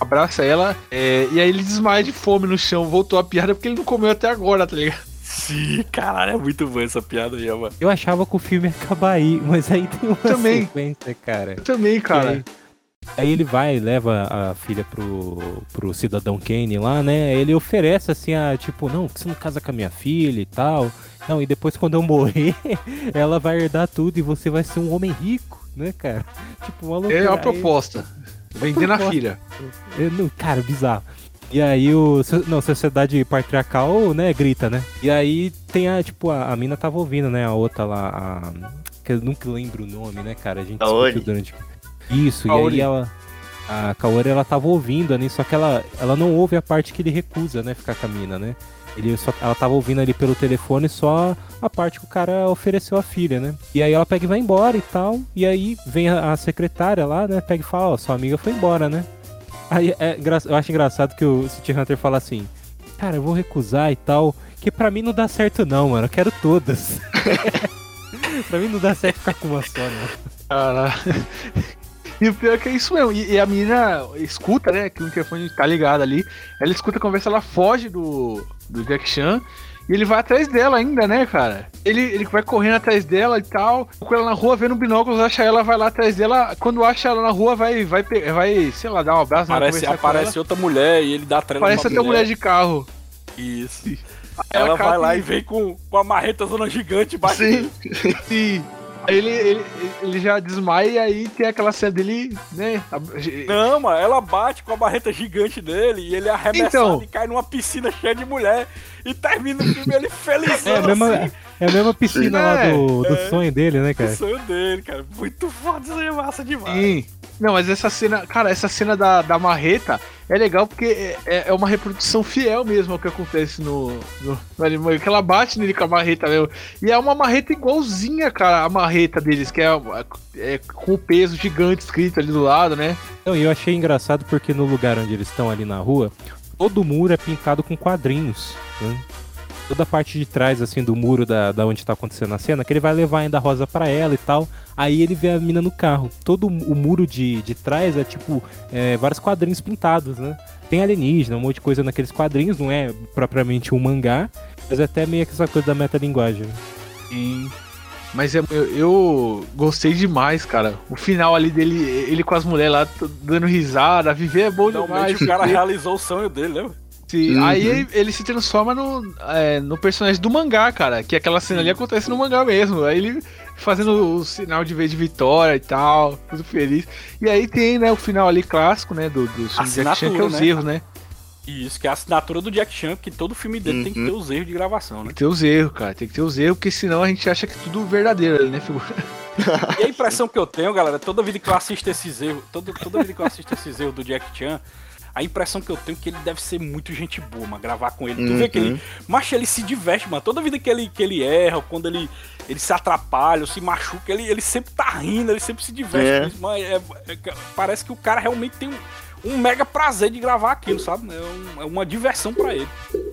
Abraça ela, é, e aí ele desmaia de fome no chão. Voltou a piada porque ele não comeu até agora, tá ligado? Sim, caralho, é muito boa essa piada aí, mano. Eu achava que o filme ia acabar aí, mas aí tem uma Também. sequência, cara. Eu também, cara. Aí, aí ele vai, leva a filha pro, pro cidadão Kane lá, né? Ele oferece assim, a tipo, não, você não casa com a minha filha e tal. Não, e depois quando eu morrer, <laughs> ela vai herdar tudo e você vai ser um homem rico, né, cara? Tipo, uma loucura. É uma Aí- proposta. Vendendo a filha. Eu não- cara, bizarro. E aí o. Não, sociedade patriarcal, né, grita, né? E aí tem a, tipo, a, a mina tava ouvindo, né? A outra lá, a. Que eu nunca lembro o nome, né, cara? A gente Kaori. discutiu durante. Isso, Kaori. e aí ela. A Kaori ela tava ouvindo ali, só que ela, ela não ouve a parte que ele recusa, né? Ficar com a mina, né? Ele só, ela tava ouvindo ali pelo telefone só a parte que o cara ofereceu a filha, né? E aí ela pega e vai embora e tal. E aí vem a, a secretária lá, né? Pega e fala, ó, sua amiga foi embora, né? Aí é eu acho engraçado que o City Hunter fala assim: cara, eu vou recusar e tal. Que pra mim não dá certo não, mano. Eu quero todas. <laughs> pra mim não dá certo ficar com uma só, não. Caralho. E o pior é que é isso mesmo. E, e a menina escuta, né? Que o interfone tá ligado ali. Ela escuta a conversa, ela foge do, do Jack Chan. E ele vai atrás dela ainda, né, cara? Ele, ele vai correndo atrás dela e tal. Com ela na rua, vendo binóculos, acha ela, vai lá atrás dela. Quando acha ela na rua, vai, vai, vai sei lá, dar um abraço. Aparece, aparece outra mulher e ele dá trela ela. Parece numa até mulher de carro. Isso. Ela Ela vai lá e- vem com, com a marreta zona gigante bate. Sim. <laughs> Sim. Ele, ele, ele já desmaia e aí tem aquela cena dele, né? Não, mano, ela bate com a barreta gigante dele e ele é arremessado Então. e cai numa piscina cheia de mulher. E termina o filme ele felizão É a mesma, assim. é a mesma piscina lá do, do é. sonho dele, né, O cara? sonho dele, cara. Muito foda, isso aí é massa demais. Sim. Não, mas essa cena, cara, essa cena da, da marreta é legal porque é, é- é uma reprodução fiel mesmo ao que acontece no, no, no que ela bate nele com a marreta mesmo. E é uma marreta igualzinha, cara, a marreta deles, que é, é com o peso gigante escrito ali do lado, né? Não, e eu achei engraçado porque no lugar onde eles estão ali na rua, todo muro é pintado com quadrinhos, né? Toda a parte de trás, assim, do muro da, da onde tá acontecendo a cena, que ele vai levar ainda a rosa pra ela e tal. Aí ele vê a mina no carro. Todo o muro de, de trás é tipo é, vários quadrinhos pintados, né? Tem alienígena, um monte de coisa naqueles quadrinhos, não é propriamente um mangá, mas é até meio que essa coisa da metalinguagem. né? Sim. Mas é- eu, eu gostei demais, cara. O final ali dele, ele com as mulheres lá dando risada, viver é bom demais. Finalmente o cara <laughs> realizou o sonho dele, lembra? Sim, Uhum. Aí ele, ele se transforma no, é, no personagem do mangá, cara. Que aquela cena ali acontece no mangá mesmo. Aí ele fazendo o sinal de vez de vitória e tal, tudo feliz. E aí tem, né, o final ali clássico, né, do, do filme Jack Chan, que é os né? erros, né? Isso, que é a assinatura do Jack Chan, que todo filme dele tem que Uhum. ter os erros de gravação, né? Tem que ter os erros, cara. Tem que ter os erros, porque senão a gente acha que tudo verdadeiro ali, né, figura? <laughs> E a impressão que eu tenho, galera, toda vida que eu assisto esses erros, toda, toda vida que eu assisto esses erros do Jack Chan, a impressão que eu tenho é que ele deve ser muito gente boa, mano, gravar com ele. Tu vê que Uhum. ele. Mas ele se diverte, mano. Toda vida que ele, que ele erra, ou quando ele, ele se atrapalha, ou se machuca, ele, ele sempre tá rindo, ele sempre se diverte É. Mas é- é- parece que o cara realmente tem um, um mega prazer de gravar aquilo, sabe? É, um- é uma diversão pra ele.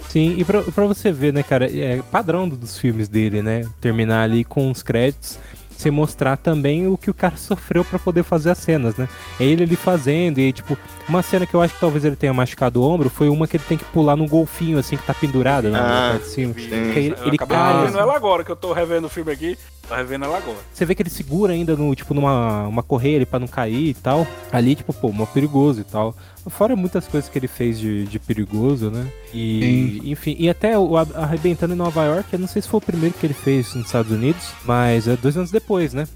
Sim, e pra, pra você ver, né, cara, é padrão dos filmes dele, né? Terminar ali com os créditos, sem mostrar também o que o cara sofreu pra poder fazer as cenas, né? É ele ali fazendo, e aí, tipo, uma cena que eu acho que talvez ele tenha machucado o ombro foi uma que ele tem que pular num golfinho, assim, que tá pendurado na Ah, parte de cima. sim. Ele, Eu ele cai, revendo assim. ela agora, que eu tô revendo o filme aqui. Tô revendo ela agora. Você vê que ele segura ainda no, tipo, numa uma correia ali pra não cair e tal. Ali, tipo, pô, mó perigoso e tal. Fora muitas coisas que ele fez de, de perigoso, né? E, enfim, e até o Arrebentando em Nova York, eu não sei se foi o primeiro que ele fez nos Estados Unidos, mas é dois anos depois, né?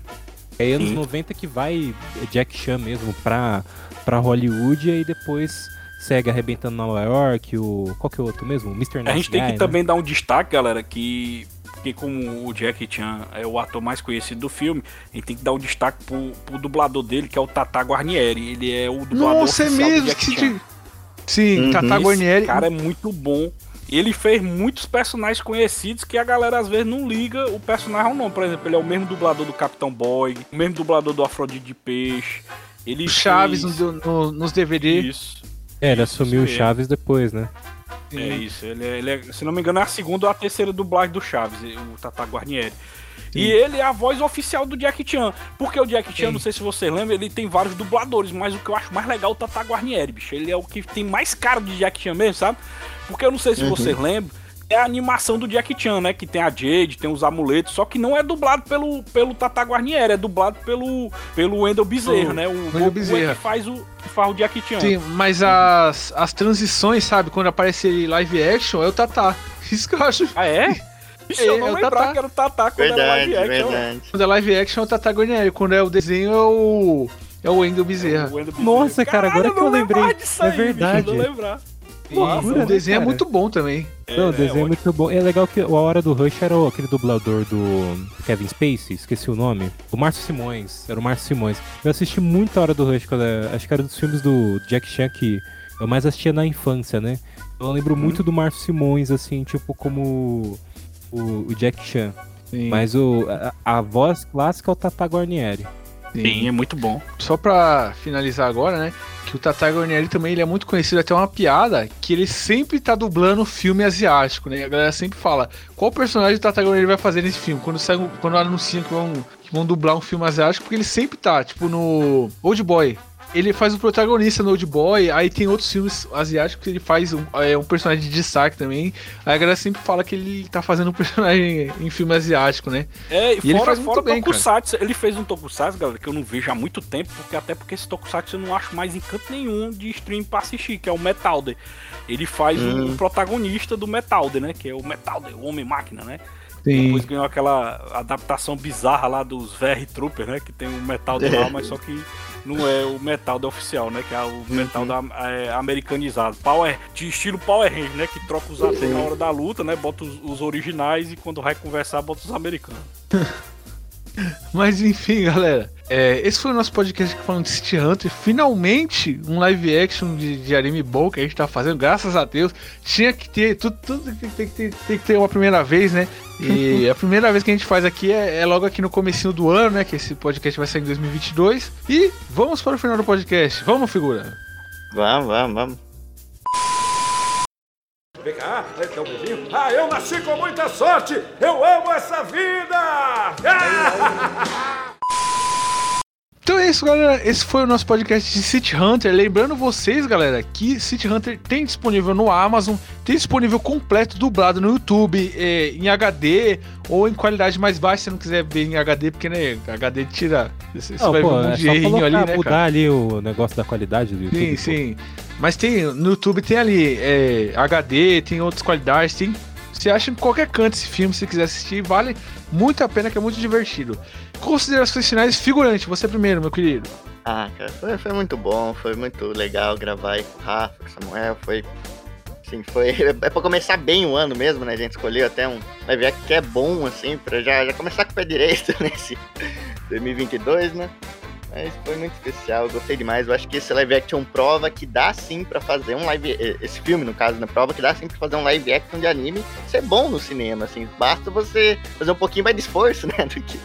É anos Sim. 90 que vai Jack Chan mesmo pra, pra Hollywood e aí depois segue Arrebentando Nova York, o. Qual que é o outro mesmo? O Mr. A Nice gente tem Guy, que né? também dar um destaque, galera, que, que como o Jack Chan é o ator mais conhecido do filme, a gente tem que dar um destaque pro, pro dublador dele, que é o Tata Guarnieri. Ele é o dublador Nossa, é mesmo Jack que Chan. Sim, Uhum. Tata Esse Guarnieri. cara é muito bom. Ele fez muitos personagens conhecidos que a galera às vezes não liga o personagem ao nome. Por exemplo, ele é o mesmo dublador do Capitão Boy, o mesmo dublador do Afrodite de Peixe. Ele o Chaves fez... no- no- nos DVD. Isso. É, ele assumiu o Chaves depois, né? É isso, ele é, ele é- se não me engano, é a segunda ou a terceira dublagem do Chaves, o Tata Guarnieri. E ele é a voz oficial do Jack Chan. Porque o Jack Chan, Sim. não sei se vocês lembram, ele tem vários dubladores, mas o que eu acho mais legal é o Tata Guarnieri, bicho. Ele é o que tem mais cara de Jack Chan mesmo, sabe? Porque eu não sei se vocês lembram, é a animação do Jack Chan, né? Que tem a Jade, tem os amuletos, só que não é dublado pelo, pelo Tata Guarnieri, é dublado pelo, pelo Wendell Bezerra, O né? O Wendell Goku é Bezerra. que faz o, que faz o Jack Chan. Sim, mas as, as transições, sabe? Quando aparece ele live action, é o Tata. <laughs> Isso que eu acho. Ah, é? <laughs> Bicho, eu É, não é lembrava Tatá. que era o Tatá quando era Verdade, live action. verdade. Quando é live action é o Tata Guarnieri. Quando é o desenho é o. É o Wendel Bezerra. O Wendell Bezerra. Nossa, cara, agora que eu lembrei. disso É aí, bicho, verdade. não lembrar. O né, desenho é cara? muito bom também. Não, o É, desenho é ó, muito bom. É legal que a hora do Rush era o- aquele dublador do Kevin Spacey, esqueci o nome. O Márcio Simões, era o Márcio Simões. Eu assisti muito a hora do Rush, quando eu- acho que era dos filmes do Jack Chan que eu mais assistia na infância, né? Eu lembro muito do Márcio Simões, assim, tipo, como o, o Jack Chan. Mas o, a, a voz clássica é o Tata Guarnieri. Sim, é muito bom. Só pra finalizar agora, né? que o Tata Guarnieri também ele é muito conhecido, até uma piada, que ele sempre tá dublando filme asiático, né? A galera sempre fala, qual personagem o Tata Guarnieri vai fazer nesse filme? Quando, sai, quando anunciam que vão, que vão dublar um filme asiático, porque ele sempre tá, tipo no Old Boy. Ele faz o protagonista no Old Boy, aí tem outros filmes asiáticos que ele faz um, é, um personagem de destaque também. Aí a galera sempre fala que ele tá fazendo um personagem em filme asiático, né? É, e, E ele fora, faz muito fora bem, cara. Tokusatsu, ele fez um Tokusatsu, galera, que eu não vejo há muito tempo, porque até porque esse Tokusatsu eu não acho mais em canto nenhum de stream pra assistir, que é o Metalder. Ele faz o protagonista do Metalder, né? Que é o Metalder, o Homem-Máquina, né? Depois ganhou aquela adaptação bizarra lá dos VR Trooper, né? Que tem o Metalder lá, mas só que não é o Metalder oficial, né? Que é o Metalder é, americanizado. Power, de estilo Power Ranger, né? Que troca os atores na hora da luta, né? Bota os, os originais e quando vai conversar, bota os americanos. <laughs> <laughs> Mas enfim, galera. é, esse foi o nosso podcast falando de City Hunter. Finalmente, um live action de, de anime bom que a gente tá fazendo, graças a Deus. Tinha que ter, tudo, tudo tem, que ter, tem que ter uma primeira vez, né? E <laughs> a primeira vez que a gente faz aqui é, é logo aqui no comecinho do ano, né? Que esse podcast vai sair em 2022. E vamos para o final do podcast. Vamos, figura. Vamos, vamos, vamos. Vem cá, dá um beijinho. Ah, eu nasci com muita sorte! Eu amo essa vida! Ah! Então é isso, galera. Esse foi o nosso podcast de City Hunter. Lembrando vocês, galera, que City Hunter tem disponível no Amazon, tem disponível completo, dublado no YouTube, é, em HD ou em qualidade mais baixa, se você não quiser ver em HD, porque né, HD tira. Você você Não, vai pô, ver um é de errinho ali, né, mudar cara? ali o negócio da qualidade do YouTube. Sim, pô. sim. Mas tem no YouTube tem ali é, HD, tem outras qualidades, tem. Você acha em qualquer canto esse filme, se quiser assistir, vale muito a pena, que é muito divertido. Considerações finais, figurante, você primeiro, meu querido. Ah, cara, foi, foi muito bom, foi muito legal gravar aí com o Rafa, com o Samuel, foi. Assim, foi. <laughs> É pra começar bem o ano mesmo, né? A gente escolheu até um live action que é bom, assim, pra já, já começar com o pé direito <laughs> nesse 2022, né? Mas foi muito especial, gostei demais. Eu acho que esse live action prova que dá sim pra fazer um live. eh, Esse filme, no caso, né? Prova que dá sim pra fazer um live action de anime ser bom no cinema, assim. Basta você fazer um pouquinho mais de esforço, <laughs> né? Do que,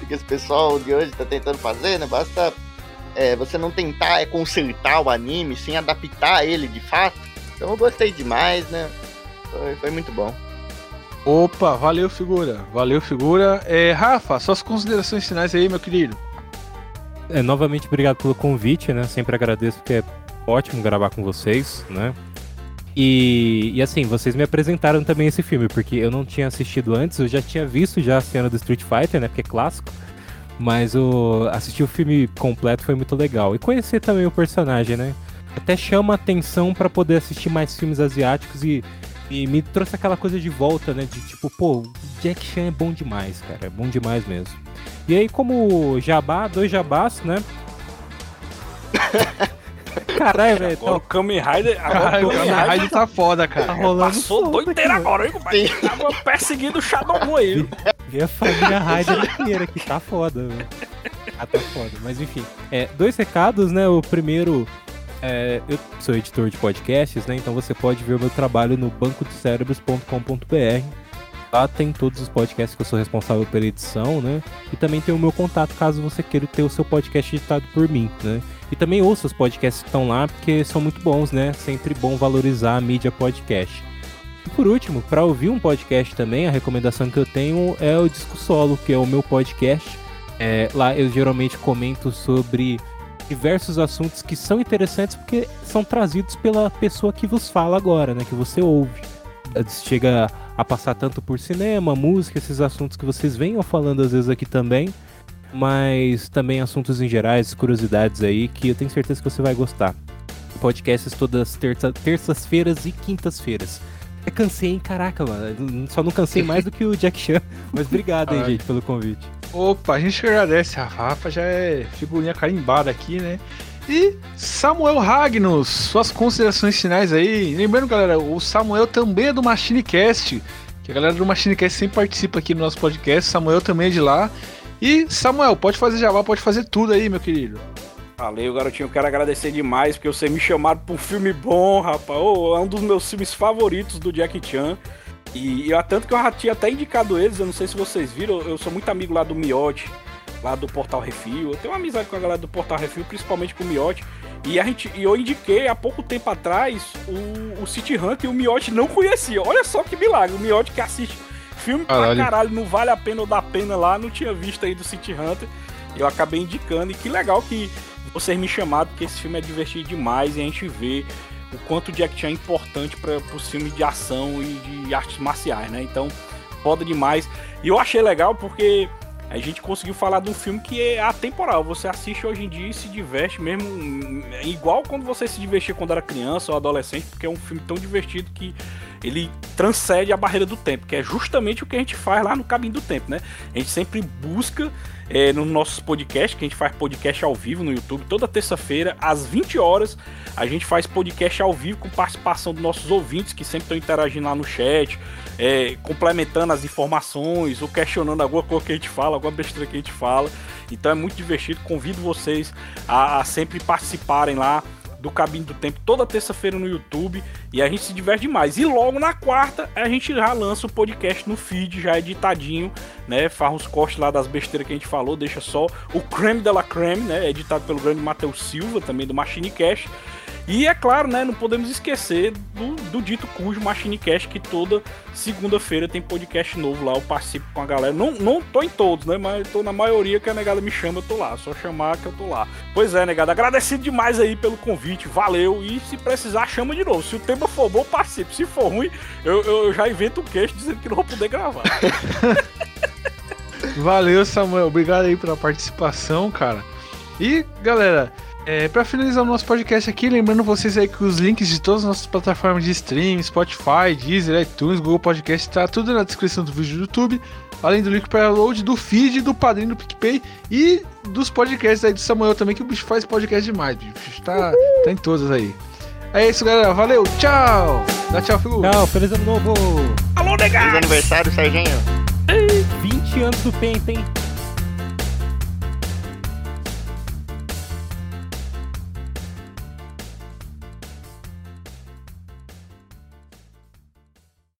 do que esse pessoal de hoje tá tentando fazer, né? Basta é, você não tentar é, consertar o anime, sim adaptar ele de fato. Então eu gostei demais, né? Foi, foi muito bom. Opa, valeu, figura. Valeu, figura. É, Rafa, suas considerações finais aí, meu querido. É, novamente, obrigado pelo convite, né? Sempre agradeço, porque é ótimo gravar com vocês, né? E, e assim, vocês me apresentaram também esse filme, porque eu não tinha assistido antes, eu já tinha visto já a cena do Street Fighter, né? Porque é clássico. Mas o assistir o filme completo foi muito legal. E conhecer também o personagem, né? Até chama atenção pra poder assistir mais filmes asiáticos e, e me trouxe aquela coisa de volta, né? De tipo, pô, o Jack Chan é bom demais, cara. É bom demais mesmo. E aí, como jabá, dois jabás, né? <laughs> Caralho, velho. Agora o Tá, Kamen Rider. Agora Caralho, o Kamen Rider Rider tá foda, tá cara. rolando passou doideira aqui, agora, hein, compadre? Tava perseguindo o Shadow Moon aí. E a família Ryder inteira que tá foda, velho. Ah, tá foda. Mas enfim. É, dois recados, né? O primeiro. É, eu sou editor de podcasts, né? Então você pode ver o meu trabalho no bancodecérebros.com.br. Lá tem todos os podcasts que eu sou responsável pela edição, né? E também tem o meu contato caso você queira ter o seu podcast editado por mim, né? E também ouça os podcasts que estão lá, porque são muito bons, né? Sempre bom valorizar a mídia podcast. E por último, para ouvir um podcast também, a recomendação que eu tenho é o Disco Solo, que é o meu podcast. É, lá eu geralmente comento sobre diversos assuntos que são interessantes porque são trazidos pela pessoa que vos fala agora, né? Que você ouve. Chega a passar tanto por cinema, música, esses assuntos que vocês venham falando às vezes aqui também, mas também assuntos em gerais, curiosidades aí, que eu tenho certeza que você vai gostar. Podcasts todas terça- terças-feiras e quintas-feiras. Eu cansei, hein? Caraca, mano. Só não cansei mais do que o Jack Chan. <laughs> Mas obrigado aí, Caralho. gente, pelo convite. Opa, a gente que agradece. A Rafa já é figurinha carimbada aqui, né? E Samuel Ragnos, suas considerações finais aí. Lembrando, galera, o Samuel também é do MachineCast, que a galera do MachineCast sempre participa aqui no nosso podcast. Samuel também é de lá. E Samuel, pode fazer jabá, pode fazer tudo aí, meu querido. Valeu, garotinho. Quero agradecer demais, porque vocês me chamaram pra um filme bom, rapaz. Ô, é um dos meus filmes favoritos do Jack Chan. E eu, tanto que eu já tinha até indicado eles, eu não sei se vocês viram, eu sou muito amigo lá do Miote, lá do Portal Refil. Eu tenho uma amizade com a galera do Portal Refil, principalmente com o Miote. E, a gente, e eu indiquei há pouco tempo atrás o, o City Hunter e o Miotti não conhecia. Olha só que milagre. O Miotti que assiste filme Caralho. pra caralho, não vale a pena ou dá pena lá, não tinha visto aí do City Hunter. Eu acabei indicando. E que legal que vocês me chamaram, porque esse filme é divertido demais e a gente vê o quanto o Jack Chan é importante para os filmes de ação e de artes marciais, né? Então, foda demais. E eu achei legal porque a gente conseguiu falar de um filme que é atemporal. Você assiste hoje em dia e se diverte mesmo, hum, igual quando você se divertia quando era criança ou adolescente, porque é um filme tão divertido que ele transcende a barreira do tempo, que é justamente o que a gente faz lá no Caminho do Tempo, né? A gente sempre busca é, nos nossos podcasts, que a gente faz podcast ao vivo no YouTube, toda terça-feira, às 20 horas, a gente faz podcast ao vivo com participação dos nossos ouvintes, que sempre estão interagindo lá no chat, é, complementando as informações, ou questionando alguma coisa que a gente fala, alguma besteira que a gente fala. Então é muito divertido, convido vocês a, a sempre participarem lá do Cabine do Tempo toda terça-feira no YouTube e a gente se diverte demais. E logo na quarta a gente já lança o podcast no feed, já editadinho, né? Faz uns cortes lá das besteiras que a gente falou, deixa só o creme de la creme, né? Editado pelo grande Matheus Silva, também do Machine Cash. E é claro, né, não podemos esquecer do, do dito cujo Machine Cash, que toda segunda-feira tem podcast novo lá, eu participo com a galera. Não, não tô em todos, né, mas tô na maioria que a negada me chama, eu tô lá. Só chamar que eu tô lá. Pois é, negada, agradecido demais aí pelo convite, valeu. E se precisar, chama de novo. Se o tema for bom, participe. Se for ruim, eu, eu já invento um queixo dizendo que não vou poder gravar. <laughs> Valeu, Samuel. Obrigado aí pela participação, cara. E, galera, é, para finalizar o nosso podcast aqui, lembrando vocês aí que os links de todas as nossas plataformas de stream, Spotify, Deezer, iTunes, Google Podcast, tá tudo na descrição do vídeo do YouTube. Além do link para download do feed, do padrinho do PicPay e dos podcasts aí do Samuel também, que o bicho faz podcast demais, bicho. Tá, tá em todas aí. É isso, galera. Valeu, tchau! Dá tchau, Figu. Tchau, feliz ano novo! Alô, Feliz negada! aniversário, Serginho. 20 anos do Penta, hein?